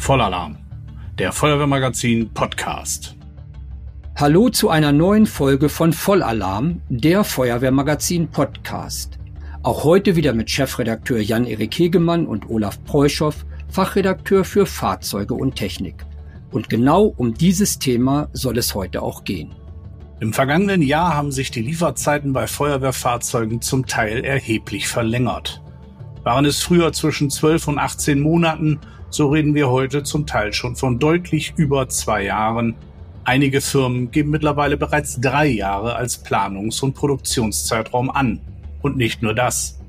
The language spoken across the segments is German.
Vollalarm, der Feuerwehrmagazin Podcast. Hallo zu einer neuen Folge von Vollalarm, der Feuerwehrmagazin Podcast. Auch heute wieder mit Chefredakteur Jan-Erik Hegemann und Olaf Preuschow, Fachredakteur für Fahrzeuge und Technik. Und genau um dieses Thema soll es heute auch gehen. Im vergangenen Jahr haben sich die Lieferzeiten bei Feuerwehrfahrzeugen zum Teil erheblich verlängert. Waren es früher zwischen 12 und 18 Monaten, so reden wir heute zum Teil schon von deutlich über zwei Jahren. Einige Firmen geben mittlerweile bereits drei Jahre als Planungs- und Produktionszeitraum an. Und nicht nur das.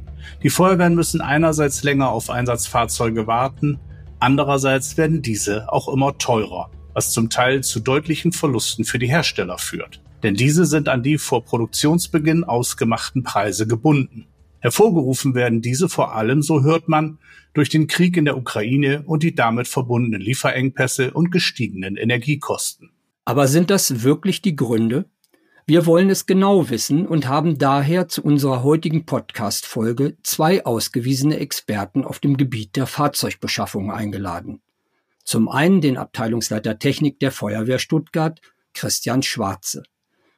Die Feuerwehren müssen einerseits länger auf Einsatzfahrzeuge warten, andererseits werden diese auch immer teurer, was zum Teil zu deutlichen Verlusten für die Hersteller führt. Denn diese sind an die vor Produktionsbeginn ausgemachten Preise gebunden. Hervorgerufen werden diese vor allem, so hört man, durch den Krieg in der Ukraine und die damit verbundenen Lieferengpässe und gestiegenen Energiekosten. Aber sind das wirklich die Gründe? Wir wollen es genau wissen und haben daher zu unserer heutigen Podcast-Folge zwei ausgewiesene Experten auf dem Gebiet der Fahrzeugbeschaffung eingeladen. Zum einen den Abteilungsleiter Technik der Feuerwehr Stuttgart, Christian Schwarze.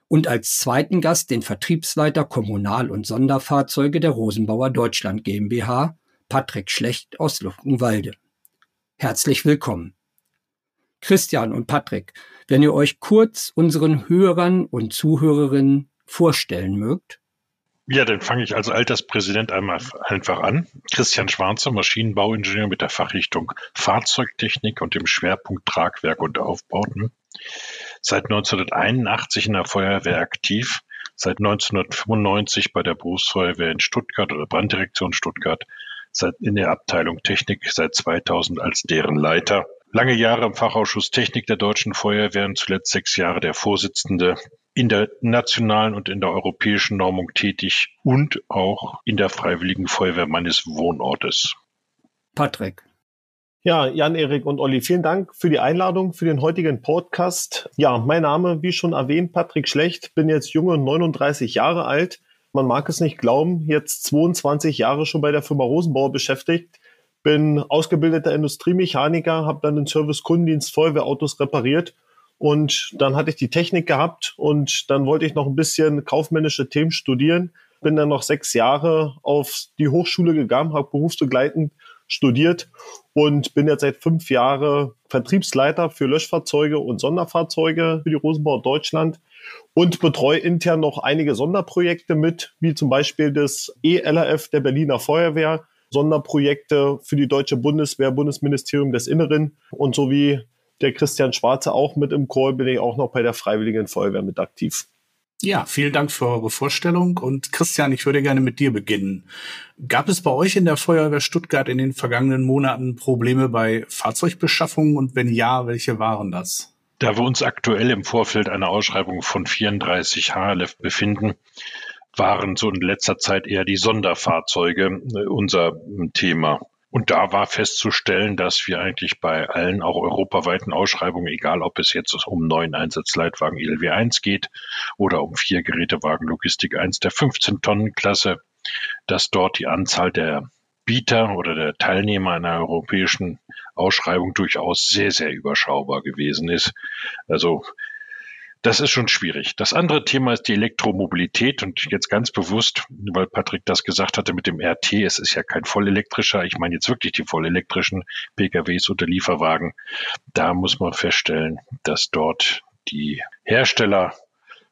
Und als zweiten Gast den Vertriebsleiter Kommunal- und Sonderfahrzeuge der Rosenbauer Deutschland GmbH, Patrick Schlecht aus Luckenwalde. Herzlich willkommen. Christian und Patrick, wenn ihr euch kurz unseren Hörern und Zuhörerinnen vorstellen mögt. Ja, dann fange ich als Alterspräsident einmal einfach an. Christian Schwarzer, Maschinenbauingenieur mit der Fachrichtung Fahrzeugtechnik und dem Schwerpunkt Tragwerk und Aufbauten. Seit 1981 in der Feuerwehr aktiv, seit 1995 bei der Berufsfeuerwehr in Stuttgart oder Branddirektion Stuttgart, in der Abteilung Technik seit 2000 als deren Leiter lange Jahre im Fachausschuss Technik der deutschen Feuerwehr und zuletzt sechs Jahre der Vorsitzende in der nationalen und in der europäischen Normung tätig und auch in der Freiwilligen Feuerwehr meines Wohnortes. Patrick. Ja, Jan, Erik und Olli, vielen Dank für die Einladung für den heutigen Podcast. Ja, mein Name, wie schon erwähnt, Patrick Schlecht, bin jetzt junge 39 Jahre alt. Man mag es nicht glauben, jetzt 22 Jahre schon bei der Firma Rosenbauer beschäftigt bin ausgebildeter Industriemechaniker, habe dann den Service Kundendienst Feuerwehrautos repariert und dann hatte ich die Technik gehabt und dann wollte ich noch ein bisschen kaufmännische Themen studieren. Bin dann noch sechs Jahre auf die Hochschule gegangen, habe berufsbegleitend studiert und bin jetzt seit fünf Jahren Vertriebsleiter für Löschfahrzeuge und Sonderfahrzeuge für die Rosenbauer Deutschland und betreue intern noch einige Sonderprojekte mit, wie zum Beispiel das ELRF der Berliner Feuerwehr, Sonderprojekte für die deutsche Bundeswehr, Bundesministerium des Inneren und so wie der Christian Schwarze auch mit im Call bin ich auch noch bei der Freiwilligen Feuerwehr mit aktiv. Ja, vielen Dank für eure Vorstellung. Und Christian, ich würde gerne mit dir beginnen. Gab es bei euch in der Feuerwehr Stuttgart in den vergangenen Monaten Probleme bei Fahrzeugbeschaffung? Und wenn ja, welche waren das? Da wir uns aktuell im Vorfeld einer Ausschreibung von 34 HLF befinden, waren so in letzter Zeit eher die Sonderfahrzeuge äh, unser Thema. Und da war festzustellen, dass wir eigentlich bei allen auch europaweiten Ausschreibungen, egal ob es jetzt um neuen Einsatzleitwagen ILW 1 geht oder um vier Gerätewagen Logistik 1 der 15-Tonnen-Klasse, dass dort die Anzahl der Bieter oder der Teilnehmer einer europäischen Ausschreibung durchaus sehr, sehr überschaubar gewesen ist. Also das ist schon schwierig. Das andere Thema ist die Elektromobilität und jetzt ganz bewusst, weil Patrick das gesagt hatte mit dem RT, es ist ja kein vollelektrischer, ich meine jetzt wirklich die vollelektrischen PKWs oder Lieferwagen. Da muss man feststellen, dass dort die Hersteller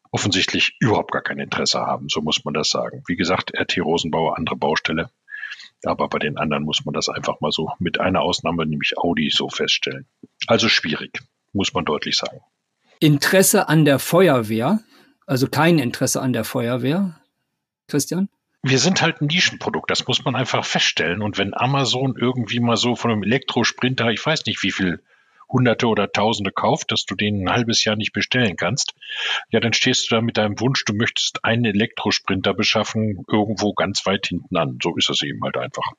offensichtlich überhaupt gar kein Interesse haben, so muss man das sagen. Wie gesagt, RT Rosenbauer, andere Baustelle. Aber bei den anderen muss man das einfach mal so mit einer Ausnahme, nämlich Audi, so feststellen. Also schwierig, muss man deutlich sagen. Interesse an der Feuerwehr, also kein Interesse an der Feuerwehr. Christian? Wir sind halt ein Nischenprodukt, das muss man einfach feststellen. Und wenn Amazon irgendwie mal so von einem Elektrosprinter, ich weiß nicht wie viel Hunderte oder Tausende kauft, dass du den ein halbes Jahr nicht bestellen kannst, ja, dann stehst du da mit deinem Wunsch, du möchtest einen Elektrosprinter beschaffen, irgendwo ganz weit hinten an. So ist es eben halt einfach.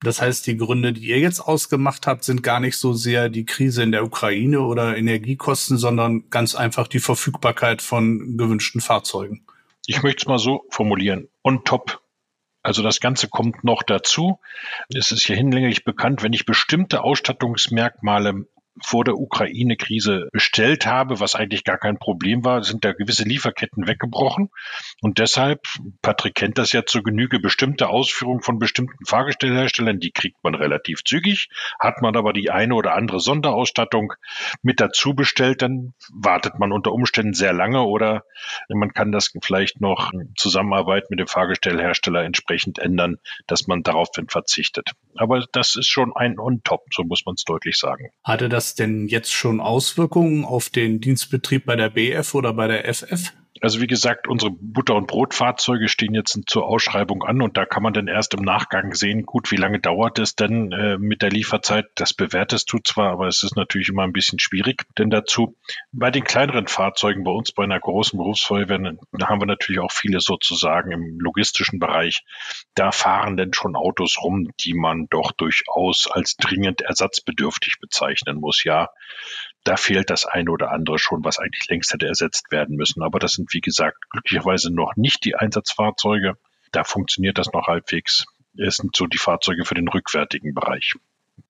Das heißt, die Gründe, die ihr jetzt ausgemacht habt, sind gar nicht so sehr die Krise in der Ukraine oder Energiekosten, sondern ganz einfach die Verfügbarkeit von gewünschten Fahrzeugen. Ich möchte es mal so formulieren. On top Also das Ganze kommt noch dazu. Es ist ja hinlänglich bekannt, wenn ich bestimmte Ausstattungsmerkmale vor der Ukraine-Krise bestellt habe, was eigentlich gar kein Problem war, sind da gewisse Lieferketten weggebrochen. Und deshalb, Patrick kennt das ja zur Genüge, bestimmte Ausführungen von bestimmten Fahrgestellherstellern, die kriegt man relativ zügig. Hat man aber die eine oder andere Sonderausstattung mit dazu bestellt, dann wartet man unter Umständen sehr lange oder man kann das vielleicht noch Zusammenarbeit mit dem Fahrgestellhersteller entsprechend ändern, dass man darauf verzichtet. Aber das ist schon ein On-Top, so muss man es deutlich sagen. Hatte das das denn jetzt schon Auswirkungen auf den Dienstbetrieb bei der BF oder bei der FF? Also wie gesagt, unsere Butter- und Brotfahrzeuge stehen jetzt zur Ausschreibung an und da kann man dann erst im Nachgang sehen, gut, wie lange dauert es denn äh, mit der Lieferzeit? Das bewertest du zwar, aber es ist natürlich immer ein bisschen schwierig. Denn dazu, bei den kleineren Fahrzeugen bei uns, bei einer großen Berufsfeuerwehr, da haben wir natürlich auch viele sozusagen im logistischen Bereich. Da fahren denn schon Autos rum, die man doch durchaus als dringend ersatzbedürftig bezeichnen muss. Ja, da fehlt das eine oder andere schon, was eigentlich längst hätte ersetzt werden müssen. Aber das sind, wie gesagt, glücklicherweise noch nicht die Einsatzfahrzeuge. Da funktioniert das noch halbwegs. Es sind so die Fahrzeuge für den rückwärtigen Bereich.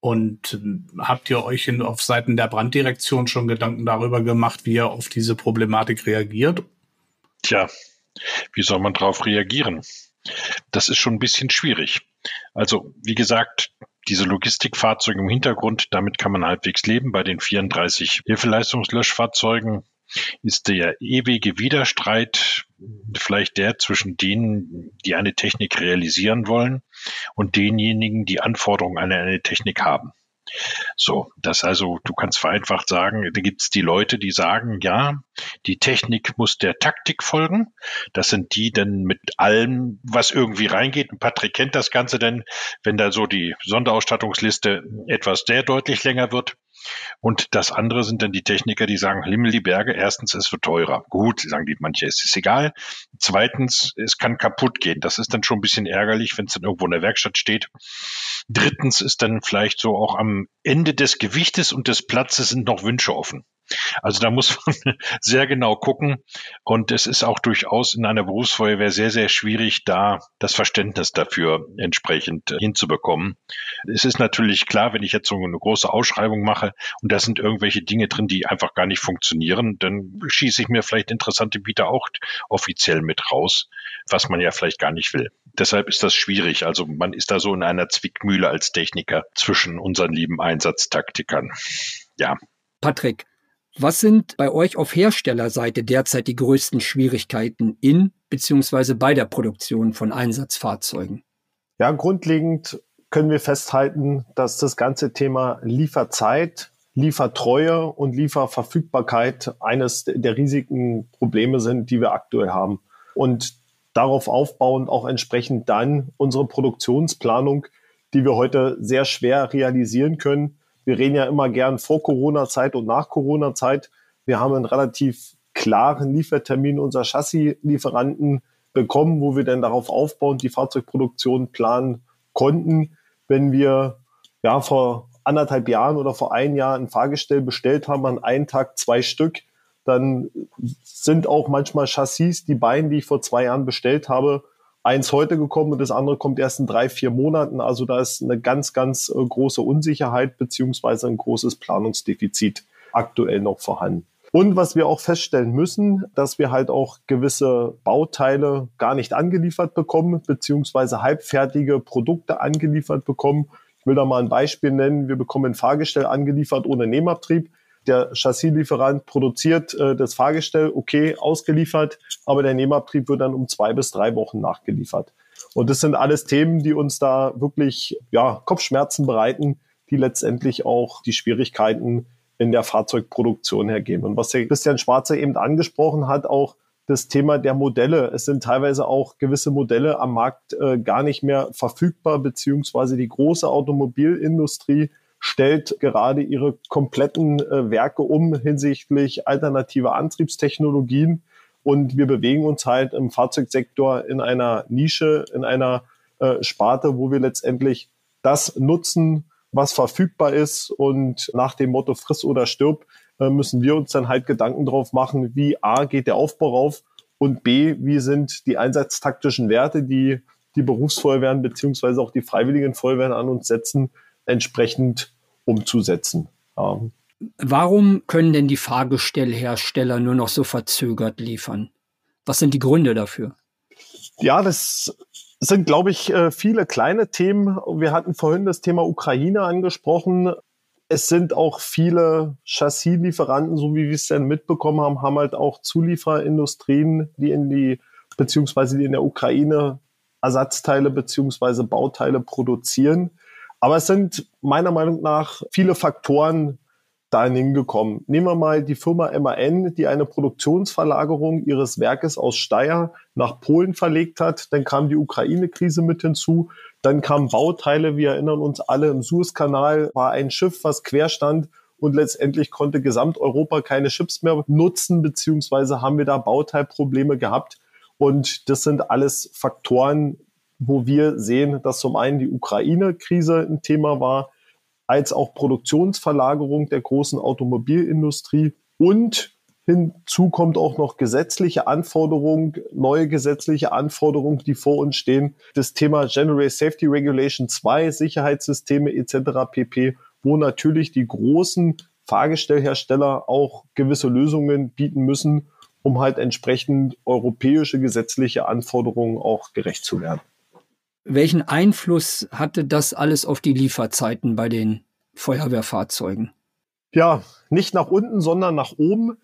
Und ähm, habt ihr euch in, auf Seiten der Branddirektion schon Gedanken darüber gemacht, wie ihr auf diese Problematik reagiert? Tja, wie soll man darauf reagieren? Das ist schon ein bisschen schwierig. Also, wie gesagt, diese Logistikfahrzeuge im Hintergrund, damit kann man halbwegs leben. Bei den 34 Hilfeleistungslöschfahrzeugen ist der ewige Widerstreit vielleicht der zwischen denen, die eine Technik realisieren wollen und denjenigen, die Anforderungen an eine Technik haben. So, das also, du kannst vereinfacht sagen, da gibt es die Leute, die sagen, ja, die Technik muss der Taktik folgen. Das sind die denn mit allem, was irgendwie reingeht. Und Patrick kennt das Ganze denn, wenn da so die Sonderausstattungsliste etwas sehr deutlich länger wird, und das andere sind dann die Techniker, die sagen, Himmel die Berge, erstens, es wird teurer. Gut, sagen die manche, es ist egal. Zweitens, es kann kaputt gehen. Das ist dann schon ein bisschen ärgerlich, wenn es dann irgendwo in der Werkstatt steht. Drittens ist dann vielleicht so auch am Ende des Gewichtes und des Platzes sind noch Wünsche offen. Also da muss man sehr genau gucken. Und es ist auch durchaus in einer Berufsfeuerwehr sehr, sehr schwierig, da das Verständnis dafür entsprechend äh, hinzubekommen. Es ist natürlich klar, wenn ich jetzt so eine große Ausschreibung mache und da sind irgendwelche Dinge drin, die einfach gar nicht funktionieren, dann schieße ich mir vielleicht interessante Bieter auch offiziell mit raus, was man ja vielleicht gar nicht will. Deshalb ist das schwierig. Also man ist da so in einer Zwickmühle als Techniker zwischen unseren lieben Einsatztaktikern. Ja. Patrick, was sind bei euch auf Herstellerseite derzeit die größten Schwierigkeiten in bzw. bei der Produktion von Einsatzfahrzeugen? Ja, grundlegend können wir festhalten, dass das ganze Thema Lieferzeit, Liefertreue und Lieferverfügbarkeit eines der riesigen Probleme sind, die wir aktuell haben. Und darauf aufbauend auch entsprechend dann unsere Produktionsplanung, die wir heute sehr schwer realisieren können, wir reden ja immer gern vor Corona-Zeit und nach Corona-Zeit. Wir haben einen relativ klaren Liefertermin unserer Chassis-Lieferanten bekommen, wo wir dann darauf aufbauend die Fahrzeugproduktion planen konnten. Wenn wir ja vor anderthalb Jahren oder vor einem Jahr ein Fahrgestell bestellt haben, an einem Tag zwei Stück, dann sind auch manchmal Chassis, die Beine, die ich vor zwei Jahren bestellt habe, eins heute gekommen und das andere kommt erst in drei, vier Monaten. Also da ist eine ganz, ganz äh, große Unsicherheit beziehungsweise ein großes Planungsdefizit aktuell noch vorhanden. Und was wir auch feststellen müssen, dass wir halt auch gewisse Bauteile gar nicht angeliefert bekommen, beziehungsweise halbfertige Produkte angeliefert bekommen. Ich will da mal ein Beispiel nennen. Wir bekommen ein Fahrgestell angeliefert ohne Nehmabtrieb der Chassislieferant produziert äh, das Fahrgestell, okay, ausgeliefert, aber der Nehmabtrieb wird dann um zwei bis drei Wochen nachgeliefert. Und das sind alles Themen, die uns da wirklich ja, Kopfschmerzen bereiten, die letztendlich auch die Schwierigkeiten in der Fahrzeugproduktion hergeben. Und was der Christian Schwarzer eben angesprochen hat, auch das Thema der Modelle. Es sind teilweise auch gewisse Modelle am Markt äh, gar nicht mehr verfügbar, beziehungsweise die große Automobilindustrie stellt gerade ihre kompletten äh, Werke um hinsichtlich alternativer Antriebstechnologien. Und wir bewegen uns halt im Fahrzeugsektor in einer Nische, in einer äh, Sparte, wo wir letztendlich das nutzen, was verfügbar ist. Und nach dem Motto friss oder stirb äh, müssen wir uns dann halt Gedanken drauf machen, wie A geht der Aufbau rauf und B, wie sind die einsatztaktischen Werte, die die Berufsfeuerwehren beziehungsweise auch die freiwilligen Feuerwehren an uns setzen, entsprechend umzusetzen. Ähm. Warum können denn die Fahrgestellhersteller nur noch so verzögert liefern? Was sind die Gründe dafür? Ja, das sind, glaube ich, äh, viele kleine Themen. Wir hatten vorhin das Thema Ukraine angesprochen. Es sind auch viele Chassislieferanten, so wie wir es denn mitbekommen haben, haben halt auch Zulieferindustrien, die in die, beziehungsweise die in der Ukraine Ersatzteile beziehungsweise Bauteile produzieren. Aber es sind meiner Meinung nach viele Faktoren, dahin hingekommen. Nehmen wir mal die Firma MAN, die eine Produktionsverlagerung ihres Werkes aus Steyr nach Polen verlegt hat. Dann kam die Ukraine-Krise mit hinzu. Dann kamen Bauteile, wir erinnern uns alle, im Suezkanal war ein Schiff, was quer stand und letztendlich konnte Gesamteuropa keine Chips mehr nutzen, beziehungsweise haben wir da Bauteilprobleme gehabt. Und das sind alles Faktoren, wo wir sehen, dass zum einen die Ukraine-Krise ein Thema war, als auch Produktionsverlagerung der großen Automobilindustrie und Hinzu kommt auch noch gesetzliche Anforderungen, neue gesetzliche Anforderungen, die vor uns stehen. Das Thema General Safety Regulation 2, Sicherheitssysteme etc. pp, wo natürlich die großen Fahrgestellhersteller auch gewisse Lösungen bieten müssen, um halt entsprechend europäische gesetzliche Anforderungen auch gerecht zu werden. Welchen Einfluss hatte das alles auf die Lieferzeiten bei den Feuerwehrfahrzeugen? Ja, nicht nach unten, sondern nach oben.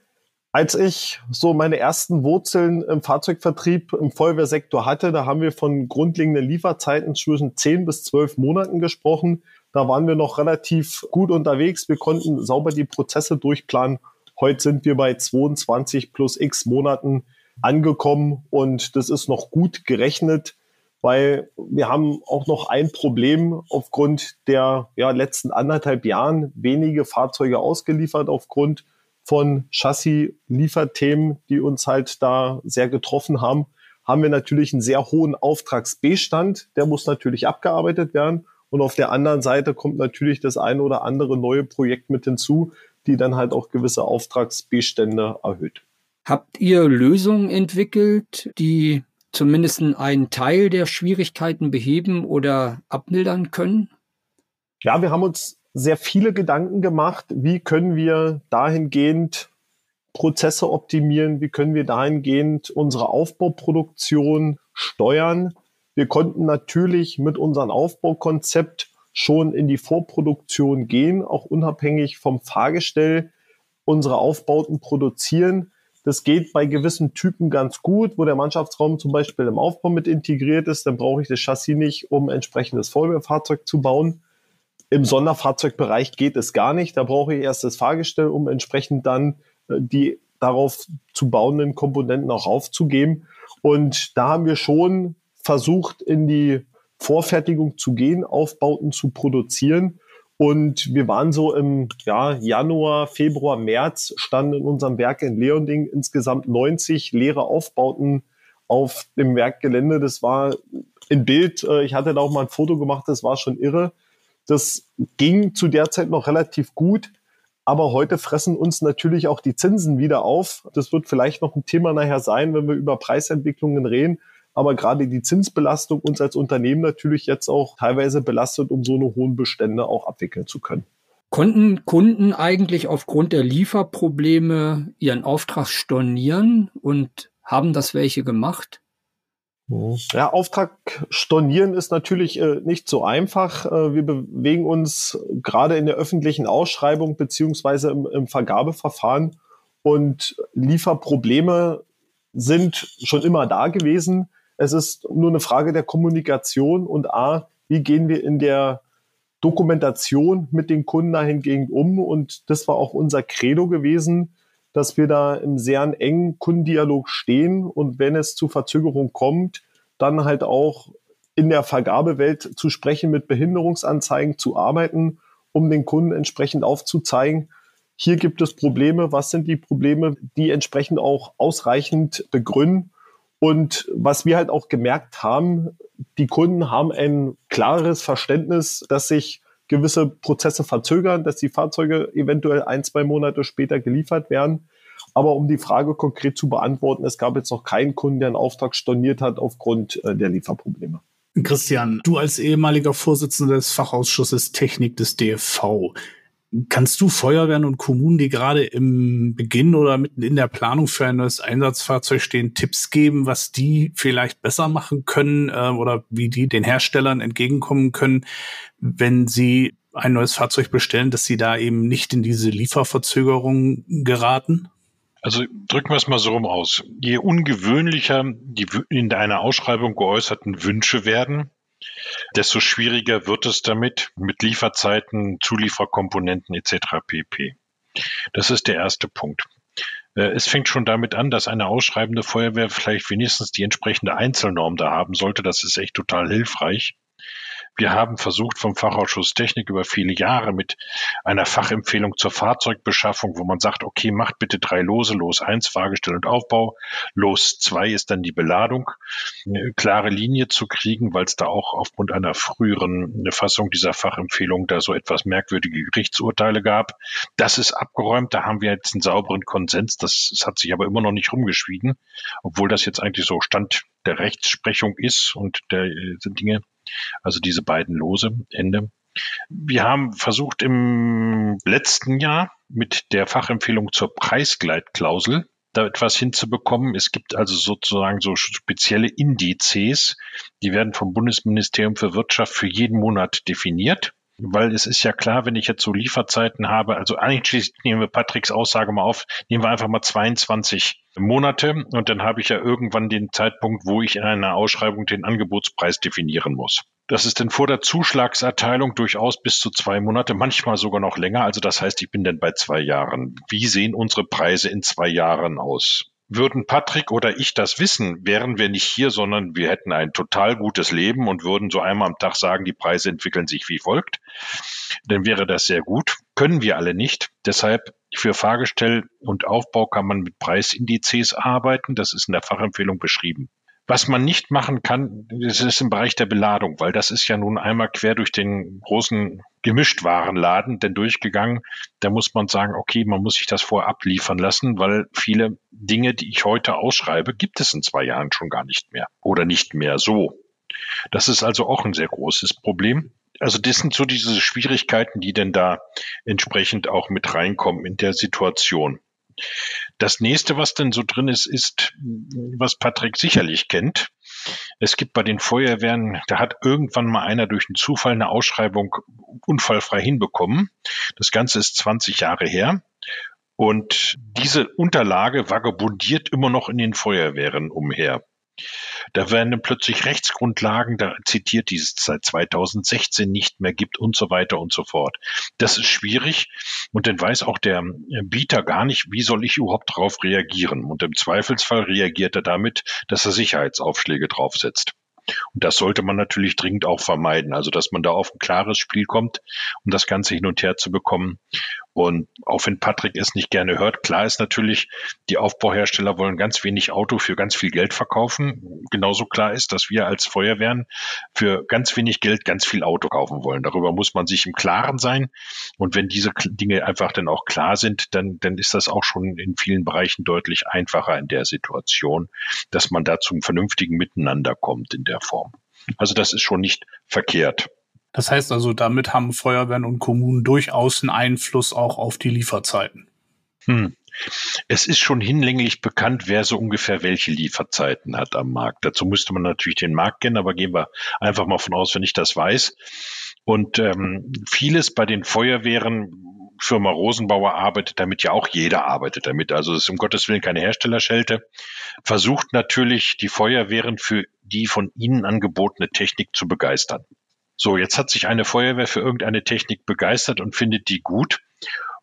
Als ich so meine ersten Wurzeln im Fahrzeugvertrieb im Feuerwehrsektor hatte, da haben wir von grundlegenden Lieferzeiten zwischen 10 bis 12 Monaten gesprochen. Da waren wir noch relativ gut unterwegs. Wir konnten sauber die Prozesse durchplanen. Heute sind wir bei 22 plus x Monaten angekommen und das ist noch gut gerechnet weil wir haben auch noch ein Problem aufgrund der ja, letzten anderthalb Jahren wenige Fahrzeuge ausgeliefert aufgrund von Chassis-Lieferthemen, die uns halt da sehr getroffen haben, haben wir natürlich einen sehr hohen Auftragsbestand. Der muss natürlich abgearbeitet werden. Und auf der anderen Seite kommt natürlich das eine oder andere neue Projekt mit hinzu, die dann halt auch gewisse Auftragsbestände erhöht. Habt ihr Lösungen entwickelt, die zumindest einen Teil der Schwierigkeiten beheben oder abmildern können? Ja, wir haben uns sehr viele Gedanken gemacht, wie können wir dahingehend Prozesse optimieren, wie können wir dahingehend unsere Aufbauproduktion steuern. Wir konnten natürlich mit unserem Aufbaukonzept schon in die Vorproduktion gehen, auch unabhängig vom Fahrgestell unsere Aufbauten produzieren. Das geht bei gewissen Typen ganz gut, wo der Mannschaftsraum zum Beispiel im Aufbau mit integriert ist. Dann brauche ich das Chassis nicht, um entsprechendes Feuerwehrfahrzeug zu bauen. Im Sonderfahrzeugbereich geht es gar nicht. Da brauche ich erst das Fahrgestell, um entsprechend dann äh, die darauf zu bauenden Komponenten auch aufzugeben. Und da haben wir schon versucht, in die Vorfertigung zu gehen, Aufbauten zu produzieren und wir waren so im ja, Januar, Februar, März, standen in unserem Werk in Leonding insgesamt 90 leere Aufbauten auf dem Werkgelände. Das war in Bild, äh, ich hatte da auch mal ein Foto gemacht, das war schon irre. Das ging zu der Zeit noch relativ gut, aber heute fressen uns natürlich auch die Zinsen wieder auf. Das wird vielleicht noch ein Thema nachher sein, wenn wir über Preisentwicklungen reden aber gerade die Zinsbelastung uns als Unternehmen natürlich jetzt auch teilweise belastet, um so eine hohen Bestände auch abwickeln zu können. Konnten Kunden eigentlich aufgrund der Lieferprobleme ihren Auftrag stornieren und haben das welche gemacht? Ja, Auftrag stornieren ist natürlich äh, nicht so einfach. Äh, wir bewegen uns gerade in der öffentlichen Ausschreibung beziehungsweise im, im Vergabeverfahren und Lieferprobleme sind schon immer da gewesen. Es ist nur eine Frage der Kommunikation und A, wie gehen wir in der Dokumentation mit den Kunden dahingehend um? Und das war auch unser Credo gewesen, dass wir da im sehr engen Kundendialog stehen. Und wenn es zu Verzögerung kommt, dann halt auch in der Vergabewelt zu sprechen, mit Behinderungsanzeigen zu arbeiten, um den Kunden entsprechend aufzuzeigen, hier gibt es Probleme, was sind die Probleme, die entsprechend auch ausreichend begründen und was wir halt auch gemerkt haben, die Kunden haben ein klares Verständnis, dass sich gewisse Prozesse verzögern, dass die Fahrzeuge eventuell ein, zwei Monate später geliefert werden. Aber um die Frage konkret zu beantworten, es gab jetzt noch keinen Kunden, der einen Auftrag storniert hat aufgrund äh, der Lieferprobleme. Christian, du als ehemaliger Vorsitzender des Fachausschusses Technik des DFV, kannst du Feuerwehren und Kommunen, die gerade im Beginn oder mitten in der Planung für ein neues Einsatzfahrzeug stehen, Tipps geben, was die vielleicht besser machen können äh, oder wie die den Herstellern entgegenkommen können, wenn sie ein neues Fahrzeug bestellen, dass sie da eben nicht in diese Lieferverzögerung geraten? Also drücken wir es mal so rum aus. Je ungewöhnlicher die in einer Ausschreibung geäußerten Wünsche werden, desto schwieriger wird es damit mit Lieferzeiten, Zulieferkomponenten etc. pp. Das ist der erste Punkt. Äh, es fängt schon damit an, dass eine ausschreibende Feuerwehr vielleicht wenigstens die entsprechende Einzelnorm da haben sollte. Das ist echt total hilfreich. Wir haben versucht vom Fachausschuss Technik über viele Jahre mit einer Fachempfehlung zur Fahrzeugbeschaffung, wo man sagt, okay, macht bitte drei Lose, Los eins, Fahrgestell und Aufbau, Los zwei ist dann die Beladung, eine klare Linie zu kriegen, weil es da auch aufgrund einer früheren Fassung dieser Fachempfehlung da so etwas merkwürdige Gerichtsurteile gab. Das ist abgeräumt, da haben wir jetzt einen sauberen Konsens, das, das hat sich aber immer noch nicht rumgeschwiegen, obwohl das jetzt eigentlich so Stand der Rechtsprechung ist und der äh, Dinge. Also diese beiden Lose, Ende. Wir haben versucht im letzten Jahr mit der Fachempfehlung zur Preisgleitklausel da etwas hinzubekommen. Es gibt also sozusagen so spezielle Indizes, die werden vom Bundesministerium für Wirtschaft für jeden Monat definiert weil es ist ja klar, wenn ich jetzt so Lieferzeiten habe, also eigentlich nehmen wir Patricks Aussage mal auf, nehmen wir einfach mal 22 Monate und dann habe ich ja irgendwann den Zeitpunkt, wo ich in einer Ausschreibung den Angebotspreis definieren muss. Das ist dann vor der Zuschlagserteilung durchaus bis zu zwei Monate, manchmal sogar noch länger. Also das heißt, ich bin dann bei zwei Jahren. Wie sehen unsere Preise in zwei Jahren aus? Würden Patrick oder ich das wissen, wären wir nicht hier, sondern wir hätten ein total gutes Leben und würden so einmal am Tag sagen, die Preise entwickeln sich wie folgt. Dann wäre das sehr gut. Können wir alle nicht. Deshalb für Fahrgestell und Aufbau kann man mit Preisindizes arbeiten. Das ist in der Fachempfehlung beschrieben. Was man nicht machen kann, das ist im Bereich der Beladung, weil das ist ja nun einmal quer durch den großen Gemischtwarenladen denn durchgegangen. Da muss man sagen, okay, man muss sich das vorab liefern lassen, weil viele Dinge, die ich heute ausschreibe, gibt es in zwei Jahren schon gar nicht mehr oder nicht mehr so. Das ist also auch ein sehr großes Problem. Also das sind so diese Schwierigkeiten, die denn da entsprechend auch mit reinkommen in der Situation. Das nächste, was denn so drin ist, ist, was Patrick sicherlich kennt. Es gibt bei den Feuerwehren, da hat irgendwann mal einer durch einen Zufall eine Ausschreibung unfallfrei hinbekommen. Das Ganze ist 20 Jahre her. Und diese Unterlage vagabundiert immer noch in den Feuerwehren umher. Da werden plötzlich Rechtsgrundlagen da zitiert, die es seit 2016 nicht mehr gibt und so weiter und so fort. Das ist schwierig und dann weiß auch der Bieter gar nicht, wie soll ich überhaupt darauf reagieren. Und im Zweifelsfall reagiert er damit, dass er Sicherheitsaufschläge draufsetzt. Und das sollte man natürlich dringend auch vermeiden. Also, dass man da auf ein klares Spiel kommt, um das Ganze hin und her zu bekommen. Und auch wenn Patrick es nicht gerne hört, klar ist natürlich, die Aufbauhersteller wollen ganz wenig Auto für ganz viel Geld verkaufen. Genauso klar ist, dass wir als Feuerwehren für ganz wenig Geld ganz viel Auto kaufen wollen. Darüber muss man sich im Klaren sein. Und wenn diese Dinge einfach dann auch klar sind, dann, dann ist das auch schon in vielen Bereichen deutlich einfacher in der Situation, dass man da zum vernünftigen Miteinander kommt in der Form. Also das ist schon nicht verkehrt. Das heißt also, damit haben Feuerwehren und Kommunen durchaus einen Einfluss auch auf die Lieferzeiten. Hm. Es ist schon hinlänglich bekannt, wer so ungefähr welche Lieferzeiten hat am Markt. Dazu müsste man natürlich den Markt kennen, aber gehen wir einfach mal von aus, wenn ich das weiß. Und ähm, vieles bei den Feuerwehren, Firma Rosenbauer arbeitet damit, ja auch jeder arbeitet damit. Also es ist um Gottes Willen keine Herstellerschelte. Versucht natürlich die Feuerwehren für die von ihnen angebotene Technik zu begeistern. So, jetzt hat sich eine Feuerwehr für irgendeine Technik begeistert und findet die gut.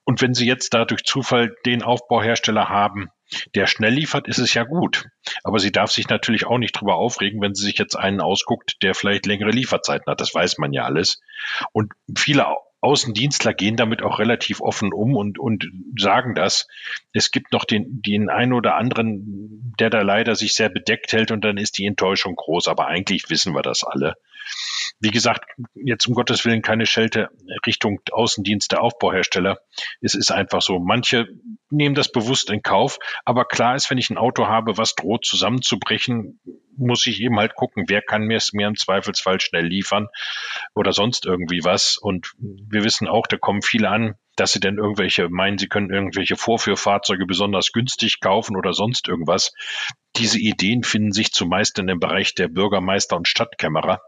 Und wenn Sie jetzt da durch Zufall den Aufbauhersteller haben, der schnell liefert, ist es ja gut. Aber sie darf sich natürlich auch nicht drüber aufregen, wenn sie sich jetzt einen ausguckt, der vielleicht längere Lieferzeiten hat. Das weiß man ja alles. Und viele Außendienstler gehen damit auch relativ offen um und, und sagen das. Es gibt noch den, den einen oder anderen, der da leider sich sehr bedeckt hält und dann ist die Enttäuschung groß. Aber eigentlich wissen wir das alle. Wie gesagt, jetzt um Gottes Willen keine Schelte Richtung Außendienst der Aufbauhersteller. Es ist einfach so. Manche nehmen das bewusst in Kauf. Aber klar ist, wenn ich ein Auto habe, was droht zusammenzubrechen, muss ich eben halt gucken, wer kann mir es mir im Zweifelsfall schnell liefern oder sonst irgendwie was. Und wir wissen auch, da kommen viele an, dass sie denn irgendwelche meinen, sie können irgendwelche Vorführfahrzeuge besonders günstig kaufen oder sonst irgendwas. Diese Ideen finden sich zumeist in dem Bereich der Bürgermeister und Stadtkämmerer.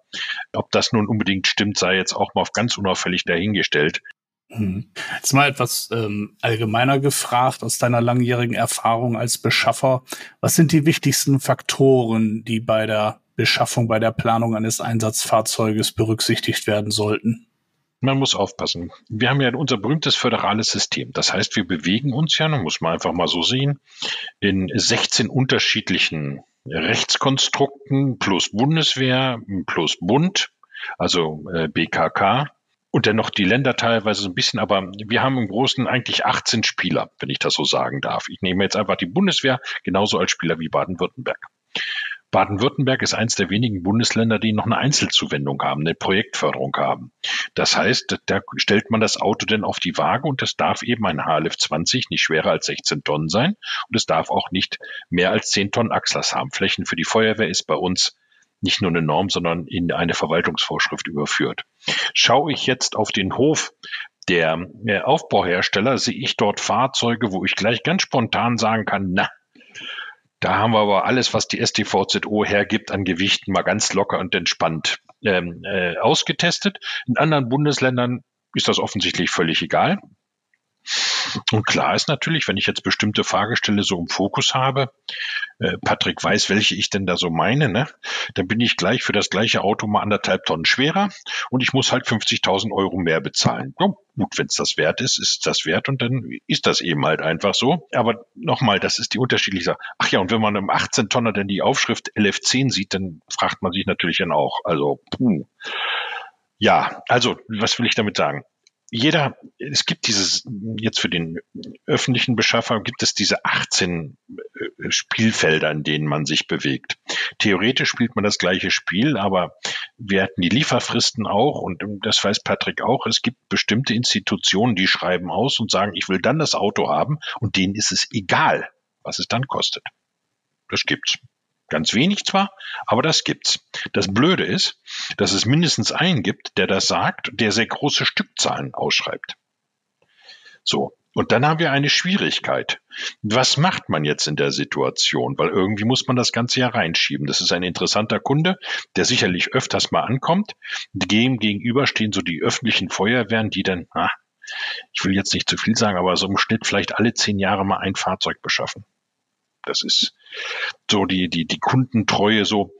Ob das nun unbedingt stimmt, sei jetzt auch mal auf ganz unauffällig dahingestellt. Hm. Jetzt mal etwas ähm, allgemeiner gefragt aus deiner langjährigen Erfahrung als Beschaffer. Was sind die wichtigsten Faktoren, die bei der Beschaffung, bei der Planung eines Einsatzfahrzeuges berücksichtigt werden sollten? Man muss aufpassen. Wir haben ja unser berühmtes föderales System. Das heißt, wir bewegen uns ja, muss man einfach mal so sehen, in 16 unterschiedlichen Rechtskonstrukten plus Bundeswehr plus Bund, also äh, BKK, und dennoch die Länder teilweise so ein bisschen, aber wir haben im Großen eigentlich 18 Spieler, wenn ich das so sagen darf. Ich nehme jetzt einfach die Bundeswehr genauso als Spieler wie Baden-Württemberg. Baden-Württemberg ist eines der wenigen Bundesländer, die noch eine Einzelzuwendung haben, eine Projektförderung haben. Das heißt, da stellt man das Auto denn auf die Waage und es darf eben ein HLF 20 nicht schwerer als 16 Tonnen sein und es darf auch nicht mehr als 10 Tonnen Achslast haben. Flächen für die Feuerwehr ist bei uns nicht nur eine Norm, sondern in eine Verwaltungsvorschrift überführt. Schaue ich jetzt auf den Hof der äh, Aufbauhersteller, sehe ich dort Fahrzeuge, wo ich gleich ganz spontan sagen kann, na, da haben wir aber alles, was die STVZO hergibt an Gewichten, mal ganz locker und entspannt ähm, äh, ausgetestet. In anderen Bundesländern ist das offensichtlich völlig egal. Und klar ist natürlich, wenn ich jetzt bestimmte Fragestelle so im Fokus habe, äh, Patrick weiß, welche ich denn da so meine, ne? dann bin ich gleich für das gleiche Auto mal anderthalb Tonnen schwerer und ich muss halt 50.000 Euro mehr bezahlen. Ja, gut, wenn es das wert ist, ist das wert und dann ist das eben halt einfach so. Aber nochmal, das ist die unterschiedliche Sache. Ach ja, und wenn man im 18 Tonner denn die Aufschrift LF10 sieht, dann fragt man sich natürlich dann auch, also, puh. Ja, also, was will ich damit sagen? Jeder, es gibt dieses, jetzt für den öffentlichen Beschaffer gibt es diese 18 äh, Spielfelder, in denen man sich bewegt. Theoretisch spielt man das gleiche Spiel, aber wir hatten die Lieferfristen auch und das weiß Patrick auch. Es gibt bestimmte Institutionen, die schreiben aus und sagen, ich will dann das Auto haben und denen ist es egal, was es dann kostet. Das gibt's. Ganz wenig zwar, aber das gibt's. Das Blöde ist, dass es mindestens einen gibt, der das sagt, der sehr große Stückzahlen ausschreibt. So. Und dann haben wir eine Schwierigkeit. Was macht man jetzt in der Situation? Weil irgendwie muss man das Ganze ja reinschieben. Das ist ein interessanter Kunde, der sicherlich öfters mal ankommt. Dem gegenüber stehen so die öffentlichen Feuerwehren, die dann, ah, ich will jetzt nicht zu viel sagen, aber so im Schnitt vielleicht alle zehn Jahre mal ein Fahrzeug beschaffen. Das ist so die, die, die Kundentreue so.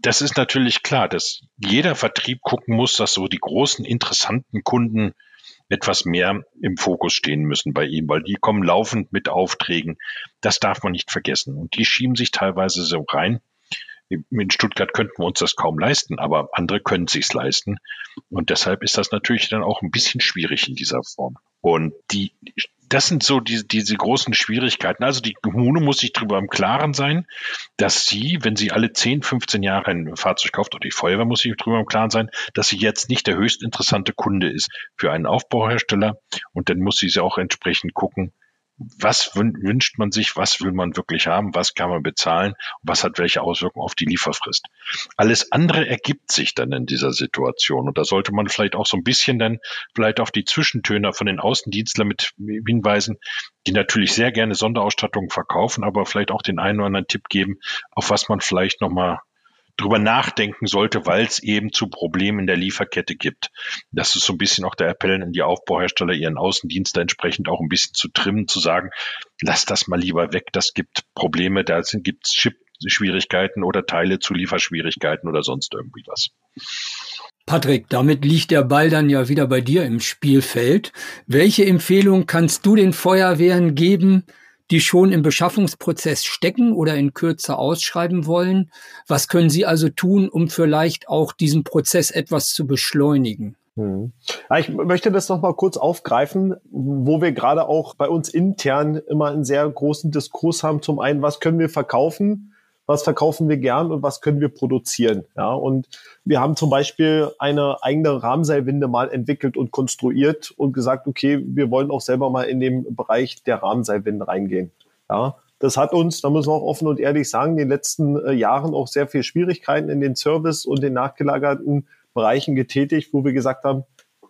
Das ist natürlich klar, dass jeder Vertrieb gucken muss, dass so die großen, interessanten Kunden etwas mehr im Fokus stehen müssen bei ihm, weil die kommen laufend mit Aufträgen. Das darf man nicht vergessen. Und die schieben sich teilweise so rein. In Stuttgart könnten wir uns das kaum leisten, aber andere können sich's leisten. Und deshalb ist das natürlich dann auch ein bisschen schwierig in dieser Form. Und die das sind so die, diese großen Schwierigkeiten. Also die Kommune muss sich darüber im Klaren sein, dass sie, wenn sie alle 10, 15 Jahre ein Fahrzeug kauft, oder die Feuerwehr muss sich darüber im Klaren sein, dass sie jetzt nicht der höchst interessante Kunde ist für einen Aufbauhersteller. Und dann muss sie auch entsprechend gucken, was wünscht man sich, was will man wirklich haben, was kann man bezahlen, was hat welche Auswirkungen auf die Lieferfrist. Alles andere ergibt sich dann in dieser Situation. Und da sollte man vielleicht auch so ein bisschen dann vielleicht auf die Zwischentöner von den Außendienstlern mit hinweisen, die natürlich sehr gerne Sonderausstattungen verkaufen, aber vielleicht auch den einen oder anderen Tipp geben, auf was man vielleicht nochmal drüber nachdenken sollte, weil es eben zu Problemen in der Lieferkette gibt. Das ist so ein bisschen auch der Appell an die Aufbauhersteller, ihren Außendienst entsprechend auch ein bisschen zu trimmen, zu sagen, lass das mal lieber weg, das gibt Probleme, da gibt es Chip-Schwierigkeiten oder Teile zu Lieferschwierigkeiten oder sonst irgendwie was. Patrick, damit liegt der Ball dann ja wieder bei dir im Spielfeld. Welche Empfehlung kannst du den Feuerwehren geben, die schon im Beschaffungsprozess stecken oder in Kürze ausschreiben wollen? Was können Sie also tun, um vielleicht auch diesen Prozess etwas zu beschleunigen? Hm. Ich möchte das noch mal kurz aufgreifen, wo wir gerade auch bei uns intern immer einen sehr großen Diskurs haben. Zum einen, was können wir verkaufen? Was verkaufen wir gern und was können wir produzieren. Ja, und wir haben zum Beispiel eine eigene Rahmenseilwinde mal entwickelt und konstruiert und gesagt, okay, wir wollen auch selber mal in den Bereich der Rahmenseilwinde reingehen. Ja, das hat uns, da müssen wir auch offen und ehrlich sagen, in den letzten äh, Jahren auch sehr viel Schwierigkeiten in den Service und den nachgelagerten Bereichen getätigt, wo wir gesagt haben,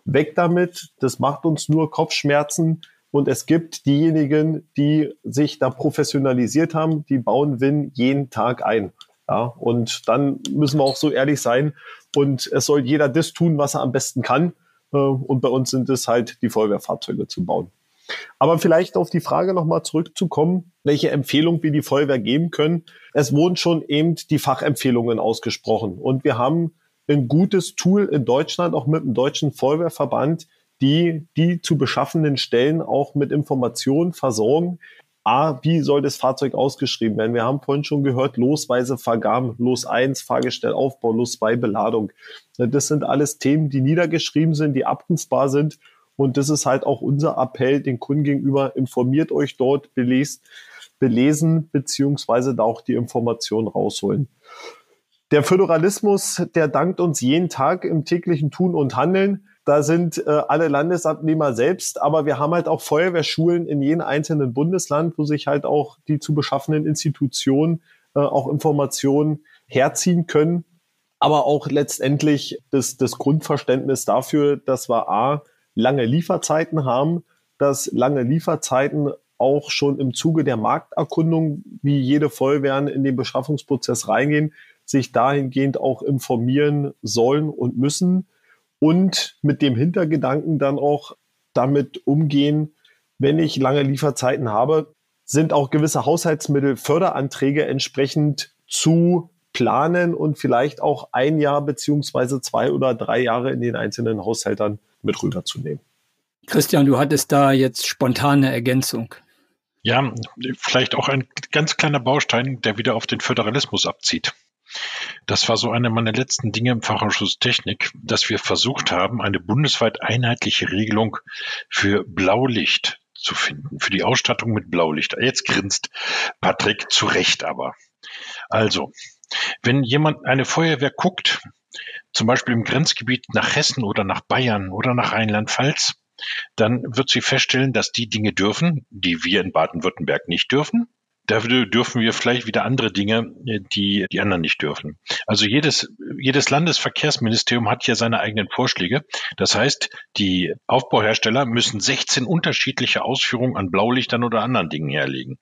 weg damit, das macht uns nur Kopfschmerzen. Und es gibt diejenigen, die sich da professionalisiert haben, die bauen Win jeden Tag ein. Ja, und dann müssen wir auch so ehrlich sein. Und es soll jeder das tun, was er am besten kann. Äh, und bei uns sind es halt die Feuerwehrfahrzeuge zu bauen. Aber vielleicht auf die Frage nochmal zurückzukommen, welche Empfehlung wir die Feuerwehr geben können. Es wurden schon eben die Fachempfehlungen ausgesprochen. Und wir haben ein gutes Tool in Deutschland, auch mit dem Deutschen Feuerwehrverband, die die zu beschaffenden Stellen auch mit Informationen versorgen. A, wie soll das Fahrzeug ausgeschrieben werden? Wir haben vorhin schon gehört, losweise Vergaben, Los 1, Fahrgestellaufbau, Los 2, Beladung. Das sind alles Themen, die niedergeschrieben sind, die abrufbar sind. Und das ist halt auch unser Appell den Kunden gegenüber. Informiert euch dort, belest, belesen, beziehungsweise da auch die Informationen rausholen. Der Föderalismus, der dankt uns jeden Tag im täglichen Tun und Handeln. Da sind äh, alle Landesabnehmer selbst, aber wir haben halt auch Feuerwehrschulen in jedem einzelnen Bundesland, wo sich halt auch die zu beschaffenden Institutionen äh, auch Informationen herziehen können. Aber auch letztendlich das, das Grundverständnis dafür, dass wir A, lange Lieferzeiten haben, dass lange Lieferzeiten auch schon im Zuge der Markterkundung, wie jede Feuerwehren in den Beschaffungsprozess reingehen, sich dahingehend auch informieren sollen und müssen und mit dem Hintergedanken dann auch damit umgehen, wenn ich lange Lieferzeiten habe, sind auch gewisse Haushaltsmittel Förderanträge entsprechend zu planen und vielleicht auch ein Jahr beziehungsweise zwei oder drei Jahre in den einzelnen Haushältern mit rüberzunehmen. Christian, du hattest da jetzt spontane Ergänzung. Ja, vielleicht auch ein ganz kleiner Baustein, der wieder auf den Föderalismus abzieht. Das war so eine meiner letzten Dinge im Fachausschuss Technik, dass wir versucht haben, eine bundesweit einheitliche Regelung für Blaulicht zu finden, für die Ausstattung mit Blaulicht. Jetzt grinst Patrick zu Recht aber. Also, wenn jemand eine Feuerwehr guckt, zum Beispiel im Grenzgebiet nach Hessen oder nach Bayern oder nach Rheinland-Pfalz, dann wird sie feststellen, dass die Dinge dürfen, die wir in Baden-Württemberg nicht dürfen. Dafür dürfen wir vielleicht wieder andere Dinge, die die anderen nicht dürfen. Also jedes, jedes Landesverkehrsministerium hat hier seine eigenen Vorschläge. Das heißt, die Aufbauhersteller müssen 16 unterschiedliche Ausführungen an Blaulichtern oder anderen Dingen herlegen.